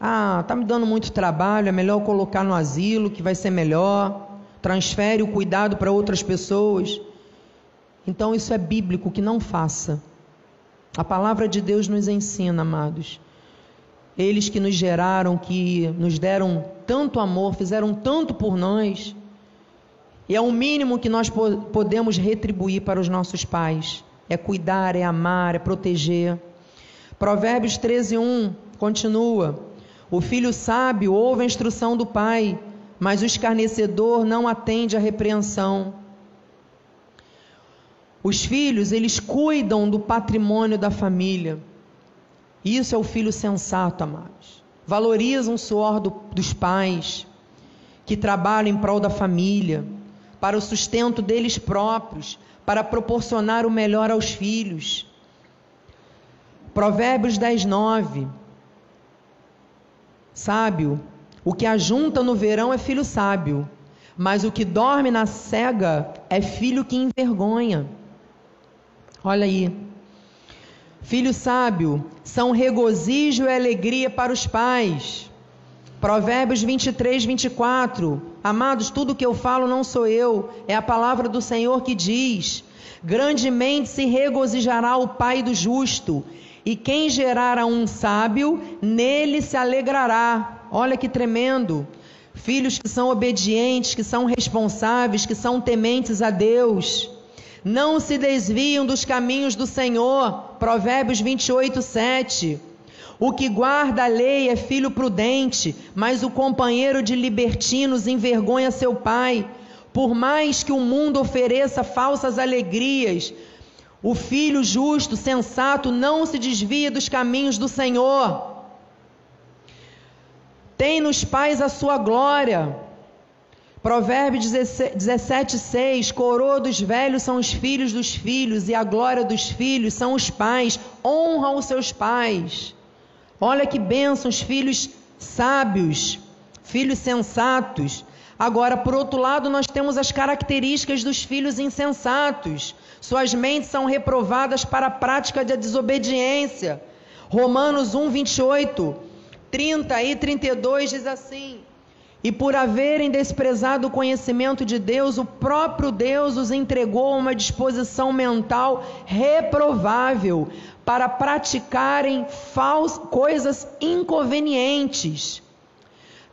Ah, tá me dando muito trabalho, é melhor colocar no asilo que vai ser melhor. Transfere o cuidado para outras pessoas. Então isso é bíblico que não faça. A palavra de Deus nos ensina, amados. Eles que nos geraram, que nos deram tanto amor, fizeram tanto por nós. E é o mínimo que nós podemos retribuir para os nossos pais. É cuidar, é amar, é proteger. Provérbios 13, 1 continua: O filho sábio ouve a instrução do pai, mas o escarnecedor não atende à repreensão. Os filhos, eles cuidam do patrimônio da família. Isso é o filho sensato, amados. Valorizam o suor do, dos pais, que trabalham em prol da família, para o sustento deles próprios, para proporcionar o melhor aos filhos. Provérbios 10, 9. Sábio, o que ajunta no verão é filho sábio, mas o que dorme na cega é filho que envergonha. Olha aí. Filho sábio, são regozijo e alegria para os pais. Provérbios 23, 24. Amados, tudo que eu falo não sou eu, é a palavra do Senhor que diz: Grandemente se regozijará o pai do justo, e quem gerar a um sábio, nele se alegrará. Olha que tremendo. Filhos que são obedientes, que são responsáveis, que são tementes a Deus não se desviam dos caminhos do Senhor. Provérbios 28, 7. O que guarda a lei é filho prudente, mas o companheiro de libertinos envergonha seu pai. Por mais que o mundo ofereça falsas alegrias, o filho justo, sensato, não se desvia dos caminhos do Senhor. Tem nos pais a sua glória. Provérbios 17, 6: Coroa dos velhos são os filhos dos filhos, e a glória dos filhos são os pais. Honra os seus pais. Olha que bênção, os filhos sábios, filhos sensatos. Agora, por outro lado, nós temos as características dos filhos insensatos. Suas mentes são reprovadas para a prática da desobediência. Romanos 1, 28, 30 e 32 diz assim. E por haverem desprezado o conhecimento de Deus, o próprio Deus os entregou a uma disposição mental reprovável para praticarem coisas inconvenientes.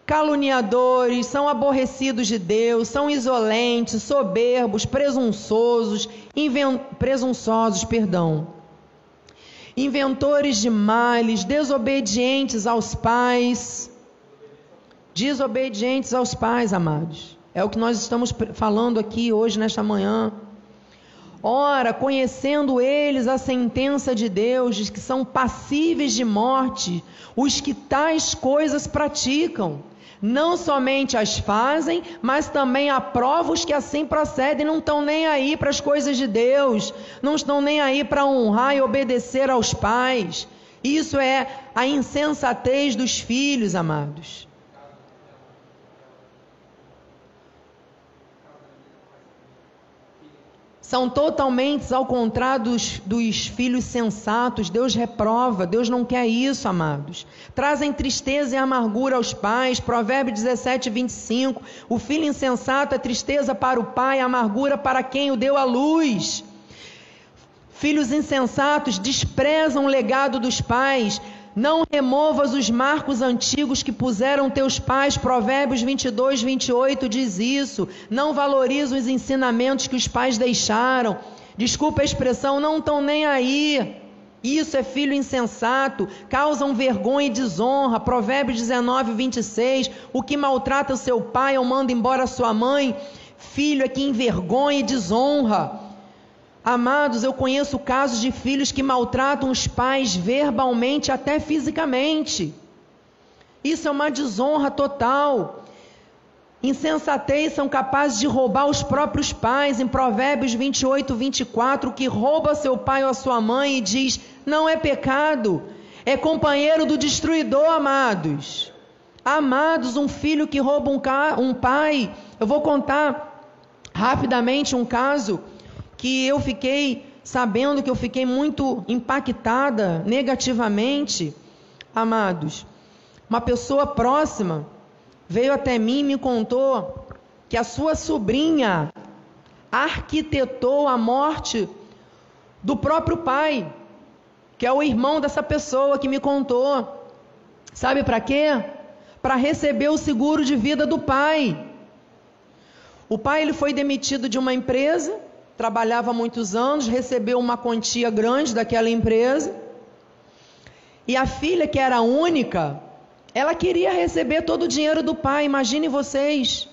Caluniadores, são aborrecidos de Deus, são insolentes, soberbos, presunçosos, presunçosos, perdão. Inventores de males, desobedientes aos pais, Desobedientes aos pais, amados. É o que nós estamos falando aqui hoje, nesta manhã. Ora, conhecendo eles a sentença de Deus, que são passíveis de morte, os que tais coisas praticam. Não somente as fazem, mas também aprovam os que assim procedem, não estão nem aí para as coisas de Deus, não estão nem aí para honrar e obedecer aos pais. Isso é a insensatez dos filhos, amados. São totalmente ao contrário dos, dos, filhos sensatos. Deus reprova, Deus não quer isso, amados. Trazem tristeza e amargura aos pais. Provérbio 17, 25. O filho insensato é tristeza para o pai, amargura para quem o deu à luz. Filhos insensatos desprezam o legado dos pais, não removas os marcos antigos que puseram teus pais. Provérbios 22, 28 diz isso. Não valoriza os ensinamentos que os pais deixaram. Desculpa a expressão, não estão nem aí. Isso é filho insensato, causam vergonha e desonra. Provérbios 19, 26. O que maltrata seu pai ou manda embora sua mãe, filho é que envergonha e desonra. Amados, eu conheço casos de filhos que maltratam os pais verbalmente, até fisicamente. Isso é uma desonra total. Insensatez são capazes de roubar os próprios pais. Em Provérbios 28, 24, que rouba seu pai ou a sua mãe e diz: não é pecado, é companheiro do destruidor, amados. Amados, um filho que rouba um, um pai. Eu vou contar rapidamente um caso que eu fiquei sabendo que eu fiquei muito impactada negativamente, amados. Uma pessoa próxima veio até mim e me contou que a sua sobrinha arquitetou a morte do próprio pai, que é o irmão dessa pessoa que me contou. Sabe para quê? Para receber o seguro de vida do pai. O pai ele foi demitido de uma empresa trabalhava muitos anos, recebeu uma quantia grande daquela empresa. E a filha, que era única, ela queria receber todo o dinheiro do pai. Imagine vocês.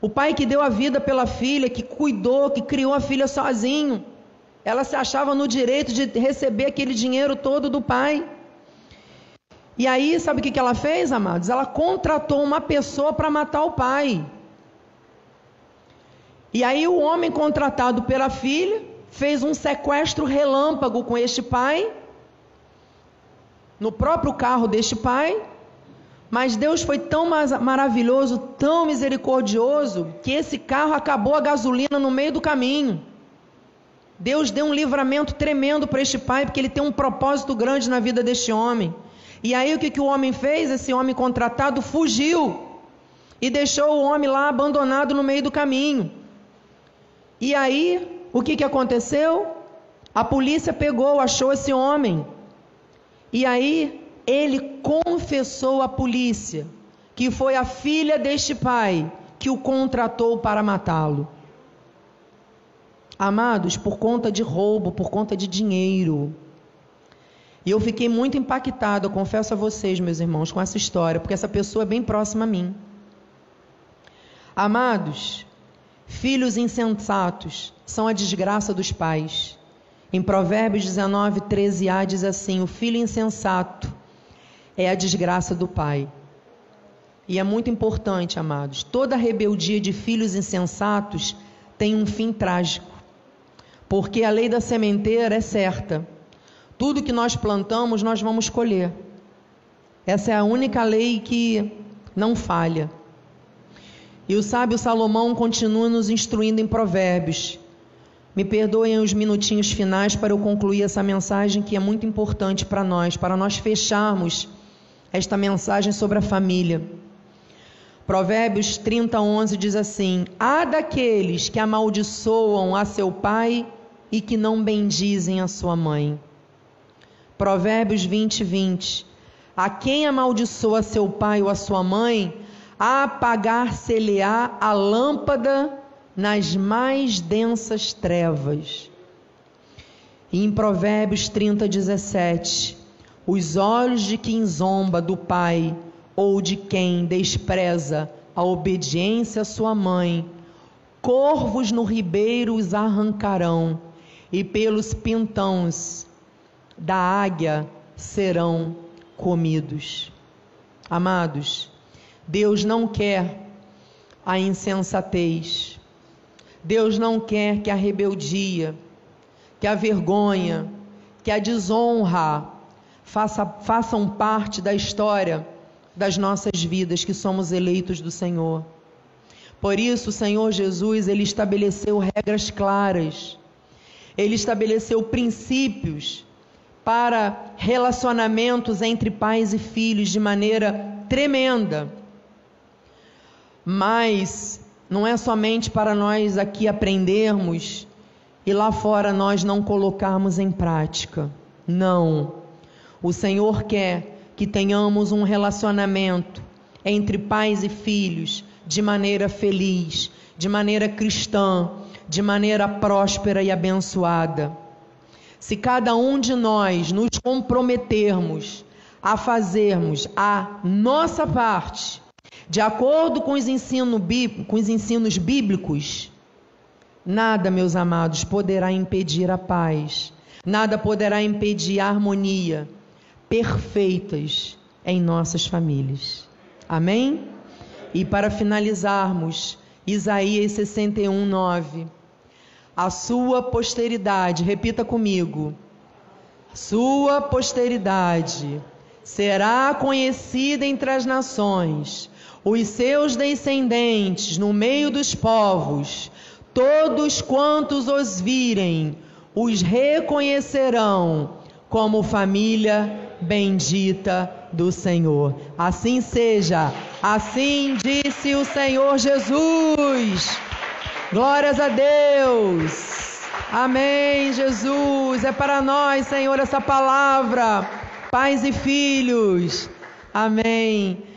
O pai que deu a vida pela filha, que cuidou, que criou a filha sozinho. Ela se achava no direito de receber aquele dinheiro todo do pai. E aí, sabe o que ela fez, amados? Ela contratou uma pessoa para matar o pai. E aí o homem contratado pela filha fez um sequestro relâmpago com este pai, no próprio carro deste pai. Mas Deus foi tão maravilhoso, tão misericordioso, que esse carro acabou a gasolina no meio do caminho. Deus deu um livramento tremendo para este pai, porque ele tem um propósito grande na vida deste homem. E aí o que, que o homem fez? Esse homem contratado fugiu e deixou o homem lá abandonado no meio do caminho. E aí, o que, que aconteceu? A polícia pegou, achou esse homem. E aí, ele confessou à polícia que foi a filha deste pai que o contratou para matá-lo. Amados, por conta de roubo, por conta de dinheiro. E eu fiquei muito impactado, eu confesso a vocês, meus irmãos, com essa história, porque essa pessoa é bem próxima a mim. Amados, Filhos insensatos são a desgraça dos pais. Em Provérbios 19, 13a diz assim: O filho insensato é a desgraça do pai. E é muito importante, amados, toda rebeldia de filhos insensatos tem um fim trágico. Porque a lei da sementeira é certa. Tudo que nós plantamos, nós vamos colher. Essa é a única lei que não falha. E o sábio Salomão continua nos instruindo em Provérbios. Me perdoem os minutinhos finais para eu concluir essa mensagem que é muito importante para nós, para nós fecharmos esta mensagem sobre a família. Provérbios 30, 11 diz assim: Há daqueles que amaldiçoam a seu pai e que não bendizem a sua mãe. Provérbios 20, 20. A quem amaldiçoa seu pai ou a sua mãe, apagar-se-lhe-á a lâmpada nas mais densas trevas. E em Provérbios 30, 17: Os olhos de quem zomba do pai ou de quem despreza a obediência à sua mãe, corvos no ribeiro os arrancarão, e pelos pintões da águia serão comidos. Amados, Deus não quer a insensatez. Deus não quer que a rebeldia, que a vergonha, que a desonra faça, façam parte da história das nossas vidas, que somos eleitos do Senhor. Por isso, o Senhor Jesus, ele estabeleceu regras claras. Ele estabeleceu princípios para relacionamentos entre pais e filhos de maneira tremenda. Mas não é somente para nós aqui aprendermos e lá fora nós não colocarmos em prática. Não. O Senhor quer que tenhamos um relacionamento entre pais e filhos de maneira feliz, de maneira cristã, de maneira próspera e abençoada. Se cada um de nós nos comprometermos a fazermos a nossa parte, de acordo com os, ensino, com os ensinos bíblicos, nada, meus amados, poderá impedir a paz, nada poderá impedir a harmonia perfeitas em nossas famílias. Amém? E para finalizarmos, Isaías 61, 9. A sua posteridade, repita comigo, sua posteridade será conhecida entre as nações, os seus descendentes no meio dos povos, todos quantos os virem, os reconhecerão como família bendita do Senhor. Assim seja, assim disse o Senhor Jesus. Glórias a Deus. Amém, Jesus. É para nós, Senhor, essa palavra. Pais e filhos. Amém.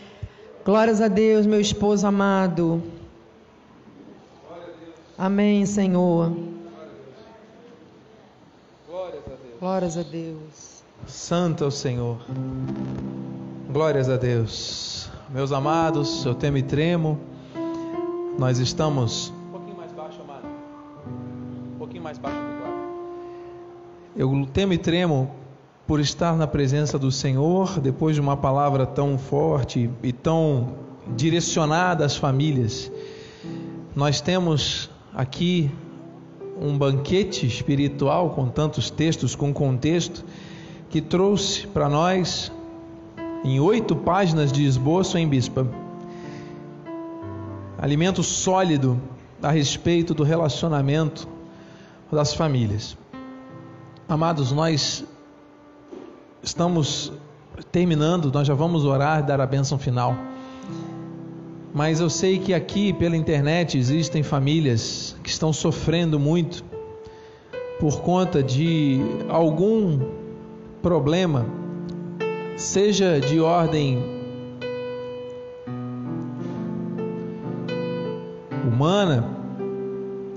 Glórias a Deus, meu esposo amado. Amém, Senhor. Glórias a Deus. Santo é o Senhor. Glórias a Deus. Meus amados, eu temo e tremo. Nós estamos. Um pouquinho mais baixo, amado. Um pouquinho mais baixo, Eu temo e tremo por estar na presença do Senhor depois de uma palavra tão forte e tão direcionada às famílias. Nós temos aqui um banquete espiritual com tantos textos, com contexto, que trouxe para nós, em oito páginas de esboço em Bispa, alimento sólido a respeito do relacionamento das famílias. Amados, nós Estamos terminando, nós já vamos orar, dar a bênção final. Mas eu sei que aqui pela internet existem famílias que estão sofrendo muito por conta de algum problema, seja de ordem humana,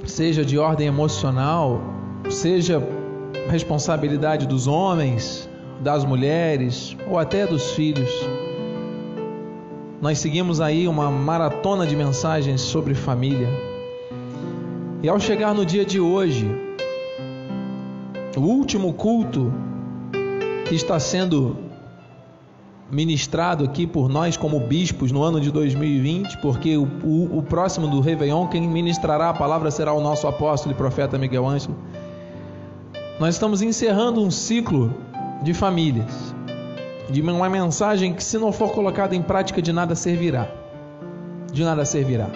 seja de ordem emocional, seja responsabilidade dos homens, das mulheres ou até dos filhos. Nós seguimos aí uma maratona de mensagens sobre família. E ao chegar no dia de hoje, o último culto que está sendo ministrado aqui por nós como bispos no ano de 2020, porque o, o, o próximo do Réveillon, quem ministrará a palavra será o nosso apóstolo e profeta Miguel Ângelo. Nós estamos encerrando um ciclo de famílias, de uma mensagem que, se não for colocada em prática, de nada servirá. De nada servirá.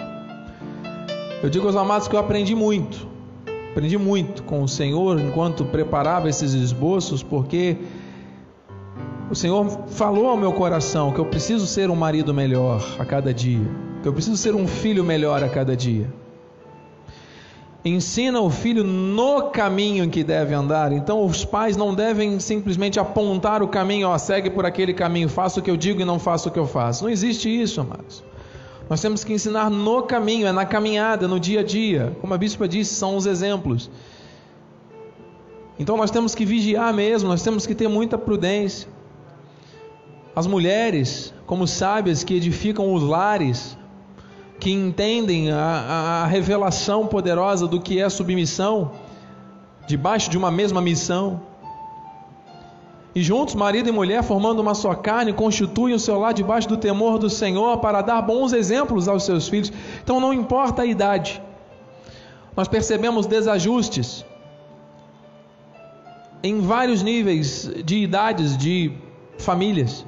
Eu digo aos amados que eu aprendi muito, aprendi muito com o Senhor enquanto preparava esses esboços, porque o Senhor falou ao meu coração que eu preciso ser um marido melhor a cada dia, que eu preciso ser um filho melhor a cada dia ensina o filho no caminho em que deve andar. Então os pais não devem simplesmente apontar o caminho, ó, segue por aquele caminho, faça o que eu digo e não faça o que eu faço. Não existe isso, amados. Nós temos que ensinar no caminho, é na caminhada, no dia a dia. Como a bispa disse, são os exemplos. Então nós temos que vigiar mesmo, nós temos que ter muita prudência. As mulheres, como sábias que edificam os lares, que entendem a, a, revelação poderosa do que é submissão, debaixo de uma mesma missão. E juntos, marido e mulher, formando uma só carne, constituem o seu lar debaixo do temor do Senhor para dar bons exemplos aos seus filhos. Então não importa a idade. Nós percebemos desajustes em vários níveis de idades de famílias,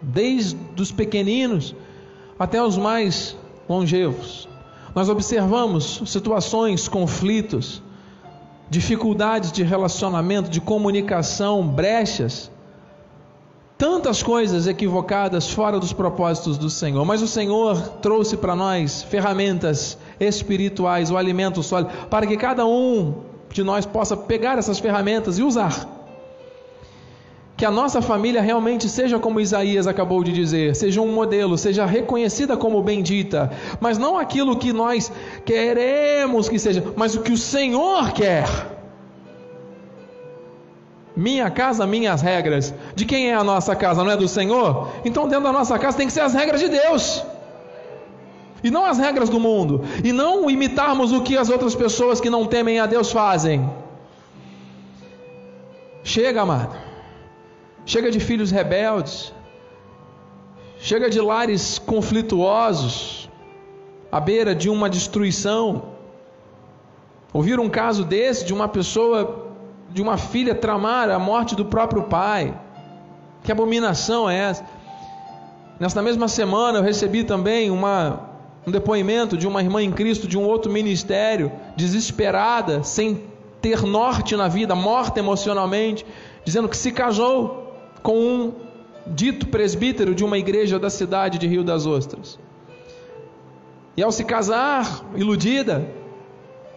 desde os pequeninos até os mais longevos. Nós observamos situações, conflitos, dificuldades de relacionamento, de comunicação, brechas, tantas coisas equivocadas fora dos propósitos do Senhor. Mas o Senhor trouxe para nós ferramentas espirituais, o alimento sólido, para que cada um de nós possa pegar essas ferramentas e usar. Que a nossa família realmente seja como Isaías acabou de dizer, seja um modelo, seja reconhecida como bendita, mas não aquilo que nós queremos que seja, mas o que o Senhor quer. Minha casa, minhas regras. De quem é a nossa casa? Não é do Senhor? Então, dentro da nossa casa tem que ser as regras de Deus. E não as regras do mundo. E não imitarmos o que as outras pessoas que não temem a Deus fazem. Chega, amado. Chega de filhos rebeldes. Chega de lares conflituosos. À beira de uma destruição. Ouvir um caso desse de uma pessoa de uma filha tramar a morte do próprio pai. Que abominação é essa? Nesta mesma semana eu recebi também uma, um depoimento de uma irmã em Cristo de um outro ministério, desesperada, sem ter norte na vida, morta emocionalmente, dizendo que se casou com um dito presbítero de uma igreja da cidade de Rio das Ostras. E ao se casar, iludida,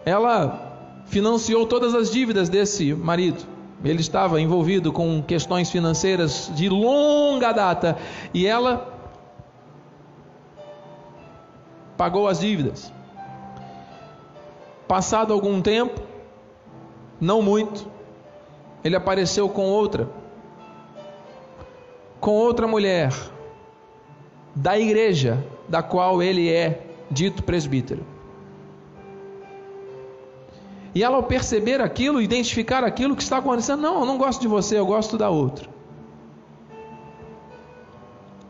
ela financiou todas as dívidas desse marido. Ele estava envolvido com questões financeiras de longa data e ela pagou as dívidas. Passado algum tempo, não muito, ele apareceu com outra, com outra mulher da igreja da qual ele é dito presbítero. E ela, ao perceber aquilo, identificar aquilo que está acontecendo, não, eu não gosto de você, eu gosto da outra.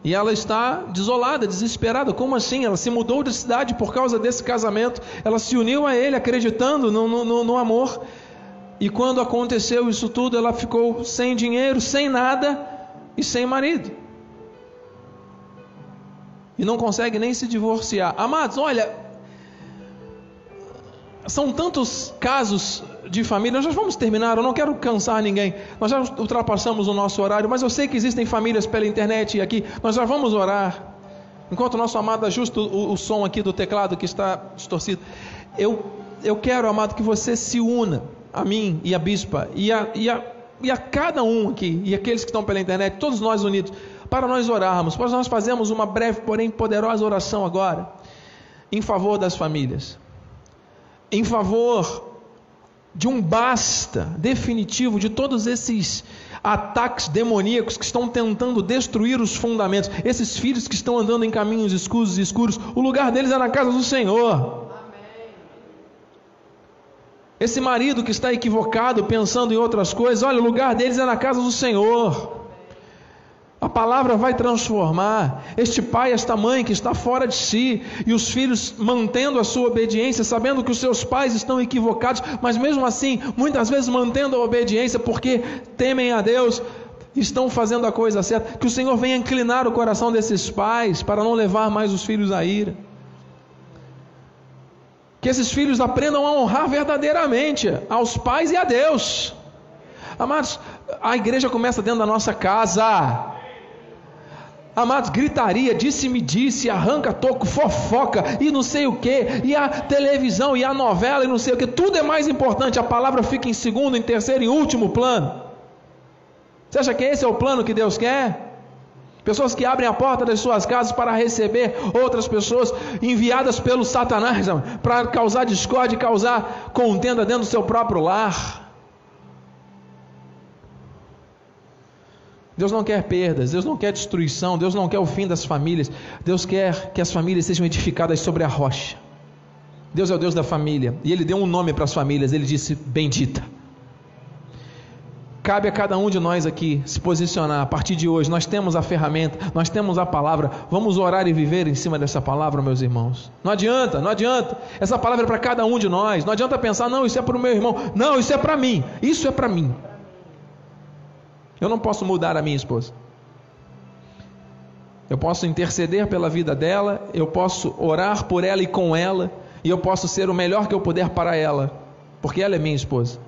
E ela está desolada, desesperada. Como assim? Ela se mudou de cidade por causa desse casamento. Ela se uniu a ele, acreditando no, no, no amor. E quando aconteceu isso tudo, ela ficou sem dinheiro, sem nada e sem marido. E não consegue nem se divorciar. Amados, olha, são tantos casos de família, nós já vamos terminar, eu não quero cansar ninguém. Nós já ultrapassamos o nosso horário, mas eu sei que existem famílias pela internet e aqui, nós já vamos orar. Enquanto o nosso amado ajusta o, o som aqui do teclado que está distorcido, eu, eu quero, amado, que você se una a mim e a bispa e a, e a, e a cada um aqui, e aqueles que estão pela internet, todos nós unidos, para nós orarmos, para nós fazermos uma breve, porém poderosa oração agora, em favor das famílias em favor de um basta definitivo de todos esses ataques demoníacos que estão tentando destruir os fundamentos, esses filhos que estão andando em caminhos escuros e escuros, o lugar deles é na casa do Senhor. Esse marido que está equivocado, pensando em outras coisas, olha, o lugar deles é na casa do Senhor. A palavra vai transformar este pai, esta mãe que está fora de si, e os filhos mantendo a sua obediência, sabendo que os seus pais estão equivocados, mas mesmo assim, muitas vezes mantendo a obediência porque temem a Deus, estão fazendo a coisa certa. Que o Senhor venha inclinar o coração desses pais para não levar mais os filhos à ira. Que esses filhos aprendam a honrar verdadeiramente aos pais e a Deus. Amados, a igreja começa dentro da nossa casa. Amados, gritaria, disse-me disse, arranca toco, fofoca e não sei o que, e a televisão e a novela e não sei o que, tudo é mais importante, a palavra fica em segundo, em terceiro, em último plano. Você acha que esse é o plano que Deus quer? Pessoas que abrem a porta das suas casas para receber outras pessoas enviadas pelo Satanás para causar discórdia causar contenda dentro do seu próprio lar. Deus não quer perdas, Deus não quer destruição, Deus não quer o fim das famílias. Deus quer que as famílias sejam edificadas sobre a rocha. Deus é o Deus da família e Ele deu um nome para as famílias, Ele disse: Bendita. Cabe a cada um de nós aqui se posicionar a partir de hoje. Nós temos a ferramenta, nós temos a palavra. Vamos orar e viver em cima dessa palavra, meus irmãos. Não adianta, não adianta. Essa palavra é para cada um de nós. Não adianta pensar, não, isso é para o meu irmão. Não, isso é para mim. Isso é para mim. Eu não posso mudar a minha esposa. Eu posso interceder pela vida dela, eu posso orar por ela e com ela, e eu posso ser o melhor que eu puder para ela, porque ela é minha esposa.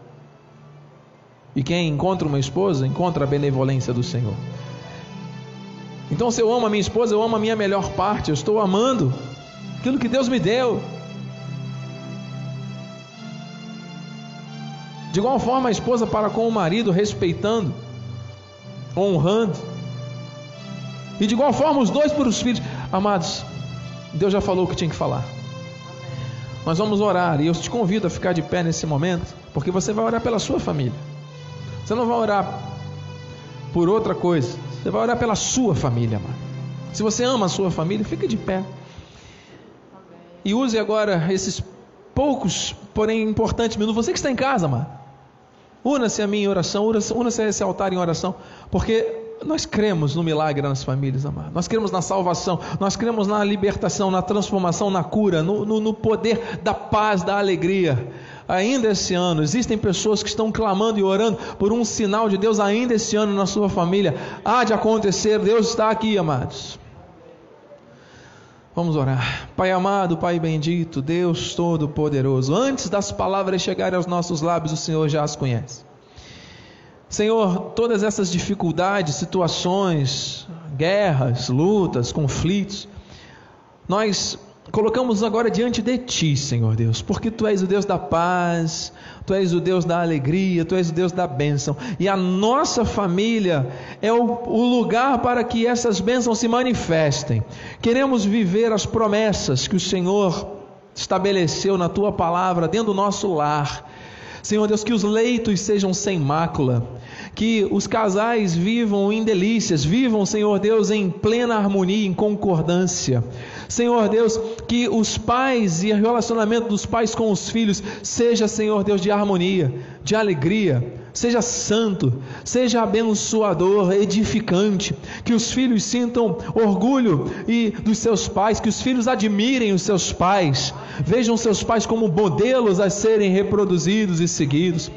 E quem encontra uma esposa, encontra a benevolência do Senhor. Então, se eu amo a minha esposa, eu amo a minha melhor parte, eu estou amando aquilo que Deus me deu. De igual forma, a esposa para com o marido, respeitando, honrando. E de igual forma, os dois para os filhos. Amados, Deus já falou o que tinha que falar. Nós vamos orar e eu te convido a ficar de pé nesse momento, porque você vai orar pela sua família. Você não vai orar por outra coisa. Você vai orar pela sua família, mano. Se você ama a sua família, fica de pé. E use agora esses poucos, porém importantes minutos. Você que está em casa, mano. Una-se a minha oração, una-se a esse altar em oração, porque nós cremos no milagre nas famílias, amado. Nós cremos na salvação, nós cremos na libertação, na transformação, na cura, no, no, no poder da paz, da alegria ainda esse ano. Existem pessoas que estão clamando e orando por um sinal de Deus ainda esse ano na sua família. Há de acontecer, Deus está aqui, amados. Vamos orar. Pai amado, Pai bendito, Deus Todo-Poderoso, antes das palavras chegarem aos nossos lábios, o Senhor já as conhece. Senhor, todas essas dificuldades, situações, guerras, lutas, conflitos, nós colocamos agora diante de Ti, Senhor Deus, porque Tu és o Deus da paz, Tu és o Deus da alegria, Tu és o Deus da bênção, e a nossa família é o, o lugar para que essas bênçãos se manifestem. Queremos viver as promessas que o Senhor estabeleceu na Tua palavra dentro do nosso lar. Senhor Deus, que os leitos sejam sem mácula, que os casais vivam em delícias, vivam, Senhor Deus, em plena harmonia, em concordância. Senhor Deus, que os pais e o relacionamento dos pais com os filhos seja, Senhor Deus, de harmonia, de alegria, seja santo, seja abençoador, edificante, que os filhos sintam orgulho e dos seus pais, que os filhos admirem os seus pais, vejam seus pais como modelos a serem reproduzidos e seguidos.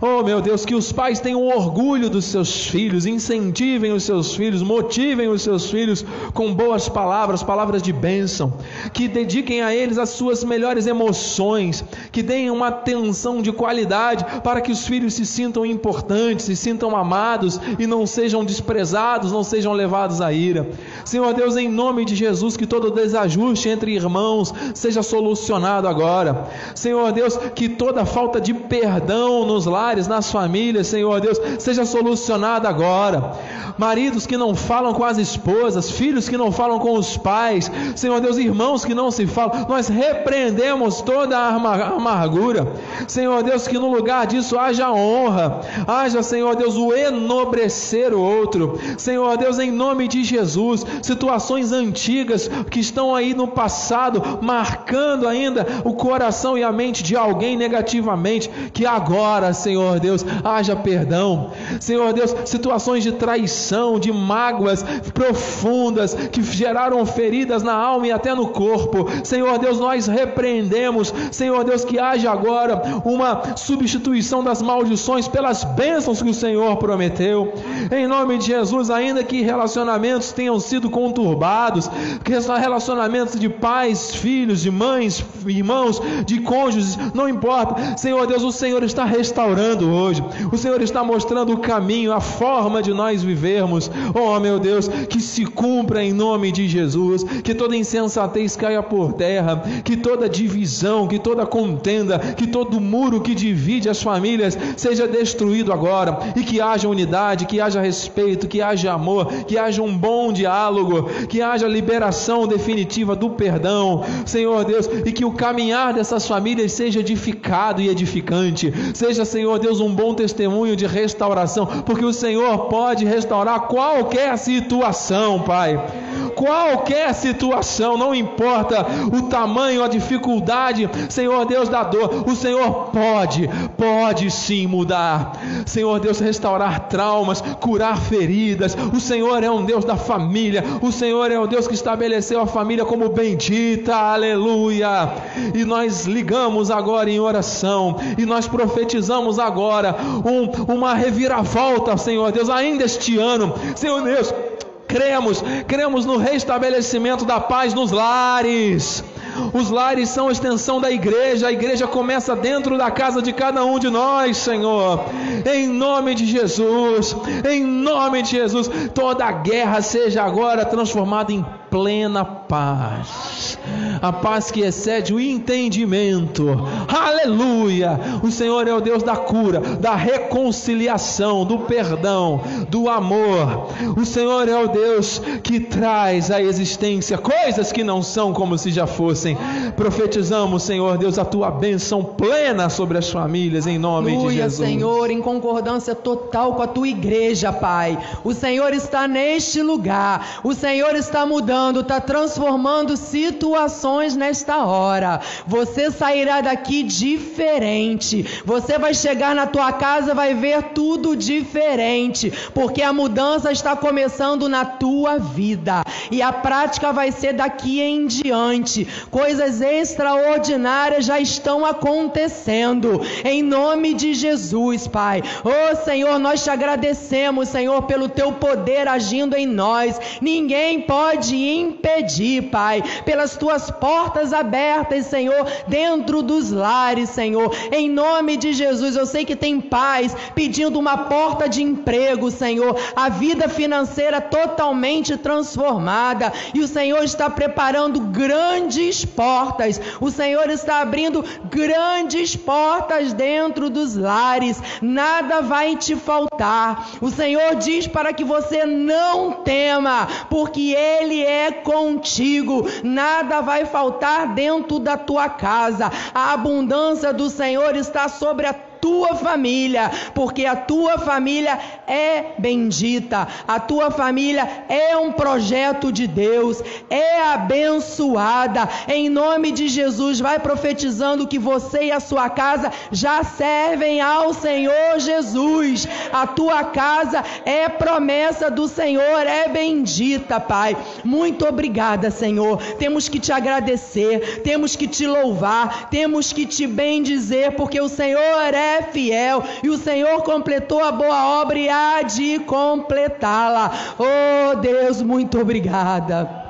Oh meu Deus, que os pais tenham orgulho dos seus filhos, incentivem os seus filhos, motivem os seus filhos com boas palavras, palavras de bênção, que dediquem a eles as suas melhores emoções, que deem uma atenção de qualidade para que os filhos se sintam importantes, se sintam amados e não sejam desprezados, não sejam levados à ira. Senhor Deus, em nome de Jesus, que todo desajuste entre irmãos seja solucionado agora. Senhor Deus, que toda falta de perdão nos lares lares, nas famílias, Senhor Deus, seja solucionada agora. Maridos que não falam com as esposas, filhos que não falam com os pais, Senhor Deus, irmãos que não se falam, nós repreendemos toda a amargura. Senhor Deus, que no lugar disso haja honra, haja, Senhor Deus, o enobrecer o outro. Senhor Deus, em nome de Jesus, situações antigas que estão aí no passado, marcando ainda o coração e a mente de alguém negativamente, que agora, Senhor, Senhor Deus, haja perdão. Senhor Deus, situações de traição, de mágoas profundas que geraram feridas na alma e até no corpo. Senhor Deus, nós repreendemos, Senhor Deus, que haja agora uma substituição das maldições pelas bênçãos que o Senhor prometeu. Em nome de Jesus, ainda que relacionamentos tenham sido conturbados, que relacionamentos de pais, filhos, de mães, irmãos, de cônjuges, não importa. Senhor Deus, o Senhor está restaurando hoje. O Senhor está mostrando o caminho, a forma de nós vivermos. Oh, meu Deus, que se cumpra em nome de Jesus, que toda insensatez caia por terra, que toda divisão, que toda contenda, que todo muro que divide as famílias seja destruído agora. E que haja unidade, que haja respeito, que haja amor, que haja um bom diálogo, que haja liberação definitiva do perdão, Senhor Deus, e que o caminhar dessas famílias seja edificado e edificante, seja, Senhor Deus, um bom testemunho de restauração, porque o Senhor pode restaurar qualquer situação, Pai qualquer situação, não importa o tamanho, a dificuldade, Senhor Deus da dor, o Senhor pode, pode sim mudar. Senhor Deus, restaurar traumas, curar feridas. O Senhor é um Deus da família, o Senhor é o Deus que estabeleceu a família como bendita, aleluia. E nós ligamos agora em oração, e nós profetizamos agora um, uma reviravolta, Senhor Deus, ainda este ano, Senhor Deus cremos, cremos no restabelecimento da paz nos lares. Os lares são a extensão da igreja, a igreja começa dentro da casa de cada um de nós, Senhor. Em nome de Jesus, em nome de Jesus, toda guerra seja agora transformada em plena paz, a paz que excede o entendimento. Aleluia! O Senhor é o Deus da cura, da reconciliação, do perdão, do amor. O Senhor é o Deus que traz à existência coisas que não são como se já fossem. Profetizamos, Senhor Deus, a tua bênção plena sobre as famílias em nome Aleluia, de Jesus. Senhor, em concordância total com a tua igreja, Pai. O Senhor está neste lugar. O Senhor está mudando está transformando situações nesta hora. Você sairá daqui diferente. Você vai chegar na tua casa, vai ver tudo diferente, porque a mudança está começando na tua vida e a prática vai ser daqui em diante. Coisas extraordinárias já estão acontecendo. Em nome de Jesus, Pai. Oh, Senhor, nós te agradecemos, Senhor, pelo teu poder agindo em nós. Ninguém pode impedir, Pai, pelas tuas portas abertas, Senhor, dentro dos lares, Senhor. Em nome de Jesus, eu sei que tem pais pedindo uma porta de emprego, Senhor, a vida financeira totalmente transformada, e o Senhor está preparando grandes portas. O Senhor está abrindo grandes portas dentro dos lares. Nada vai te faltar. O Senhor diz para que você não tema, porque ele é contigo, nada vai faltar dentro da tua casa. A abundância do Senhor está sobre a tua família, porque a tua família é bendita, a tua família é um projeto de Deus, é abençoada. Em nome de Jesus, vai profetizando que você e a sua casa já servem ao Senhor Jesus. A tua casa é promessa do Senhor, é bendita, Pai. Muito obrigada, Senhor. Temos que te agradecer, temos que te louvar, temos que te bendizer, porque o Senhor é é fiel e o Senhor completou a boa obra e há de completá-la. Oh Deus, muito obrigada.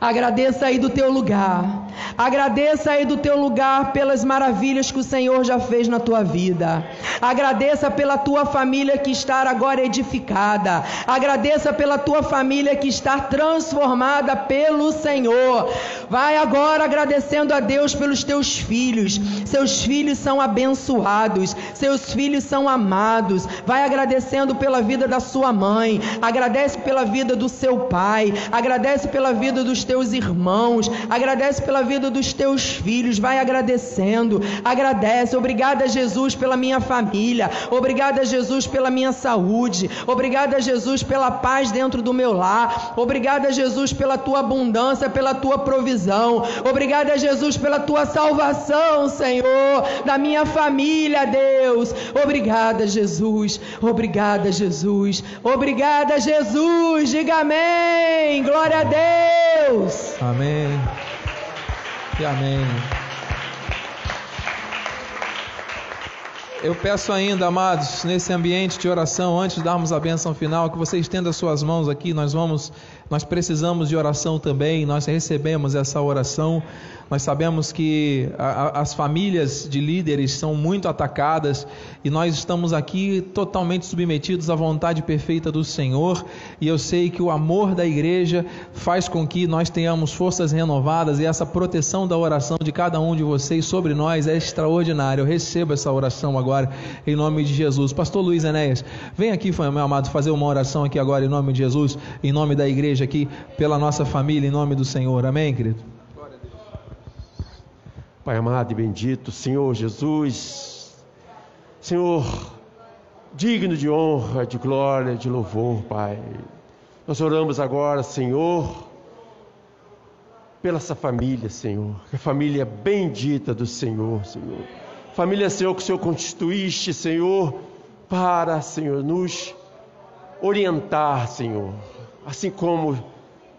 Agradeça aí do teu lugar. Agradeça aí do teu lugar pelas maravilhas que o Senhor já fez na tua vida. Agradeça pela tua família que está agora edificada. Agradeça pela tua família que está transformada pelo Senhor. Vai agora agradecendo a Deus pelos teus filhos. Seus filhos são abençoados. Seus filhos são amados. Vai agradecendo pela vida da sua mãe. Agradece pela vida do seu pai. Agradece pela vida dos teus irmãos. Agradece pela vida dos teus filhos. Vai agradecendo. Agradece. Obrigada, Jesus, pela minha família. Obrigada, Jesus, pela minha saúde. Obrigada, Jesus, pela paz dentro do meu lar. Obrigada, Jesus, pela tua abundância, pela tua provisão. Obrigada, Jesus, pela tua salvação, Senhor, da minha família, Deus. Obrigada, Jesus. Obrigada, Jesus. Obrigada, Jesus. Diga amém. Glória a Deus. Amém. E amém. Eu peço ainda, amados, nesse ambiente de oração, antes de darmos a bênção final, que você estenda suas mãos aqui. Nós vamos, nós precisamos de oração também. Nós recebemos essa oração. Nós sabemos que a, as famílias de líderes são muito atacadas e nós estamos aqui totalmente submetidos à vontade perfeita do Senhor. E eu sei que o amor da igreja faz com que nós tenhamos forças renovadas e essa proteção da oração de cada um de vocês sobre nós é extraordinária. Eu recebo essa oração agora em nome de Jesus. Pastor Luiz Enéas, vem aqui, meu amado, fazer uma oração aqui agora em nome de Jesus, em nome da igreja aqui, pela nossa família, em nome do Senhor. Amém, querido? Pai amado e bendito, Senhor Jesus, Senhor, digno de honra, de glória, de louvor, Pai. Nós oramos agora, Senhor, pela essa família, Senhor. A família bendita do Senhor, Senhor. Família, Senhor, que o Senhor constituíste, Senhor, para, Senhor, nos orientar, Senhor. Assim como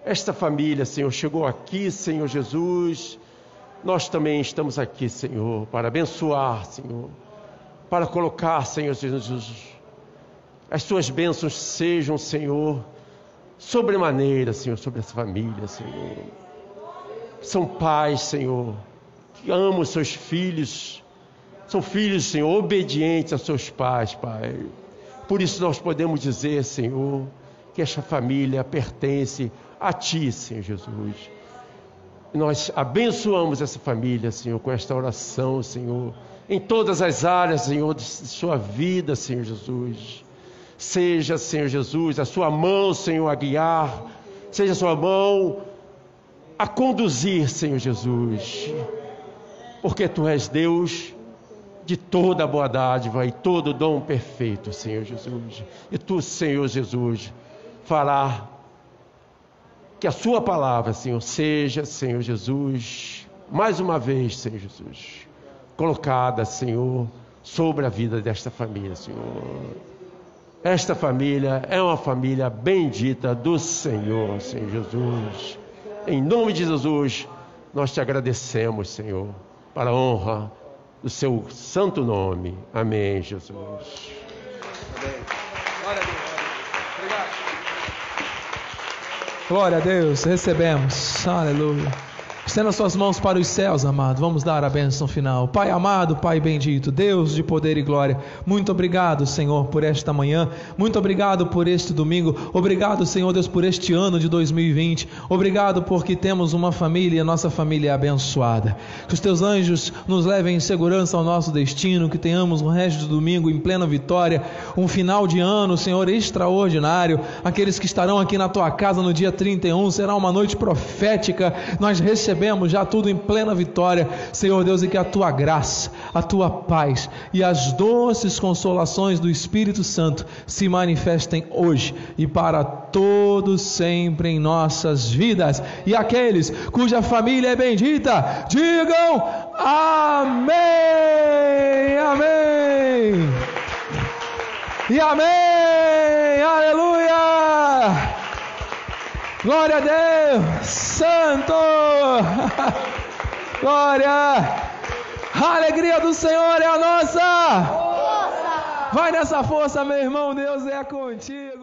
esta família, Senhor, chegou aqui, Senhor Jesus, nós também estamos aqui, Senhor, para abençoar, Senhor, para colocar, Senhor Jesus, as tuas bênçãos sejam, Senhor, sobremaneira, Senhor, sobre essa família, Senhor. São pais, Senhor, que amam os seus filhos, são filhos, Senhor, obedientes a seus pais, Pai. Por isso nós podemos dizer, Senhor, que esta família pertence a Ti, Senhor Jesus. Nós abençoamos essa família, Senhor, com esta oração, Senhor, em todas as áreas, Senhor, de sua vida, Senhor Jesus. Seja, Senhor Jesus, a sua mão, Senhor, a guiar, seja a sua mão a conduzir, Senhor Jesus, porque Tu és Deus de toda boa dádiva e todo dom perfeito, Senhor Jesus. E Tu, Senhor Jesus, fará que a Sua palavra, Senhor, seja, Senhor Jesus, mais uma vez, Senhor Jesus, colocada, Senhor, sobre a vida desta família, Senhor. Esta família é uma família bendita do Senhor, Senhor Jesus. Em nome de Jesus, nós te agradecemos, Senhor, para a honra do seu santo nome. Amém, Jesus. Amém. Glória a Deus. Glória a Deus, recebemos. Aleluia. Estenda suas mãos para os céus, amado. Vamos dar a bênção final. Pai amado, Pai bendito, Deus de poder e glória. Muito obrigado, Senhor, por esta manhã. Muito obrigado por este domingo. Obrigado, Senhor Deus, por este ano de 2020. Obrigado porque temos uma família e a nossa família é abençoada. Que os teus anjos nos levem em segurança ao nosso destino. Que tenhamos um resto de domingo em plena vitória. Um final de ano, Senhor, extraordinário. Aqueles que estarão aqui na tua casa no dia 31 será uma noite profética. Nós recebemos recebemos já tudo em plena vitória, Senhor Deus, e que a tua graça, a tua paz e as doces consolações do Espírito Santo se manifestem hoje e para todos sempre em nossas vidas. E aqueles cuja família é bendita, digam amém, amém. E amém, aleluia. Glória a Deus, Santo! Glória! A alegria do Senhor é a nossa! Força! Vai nessa força, meu irmão, Deus é contigo!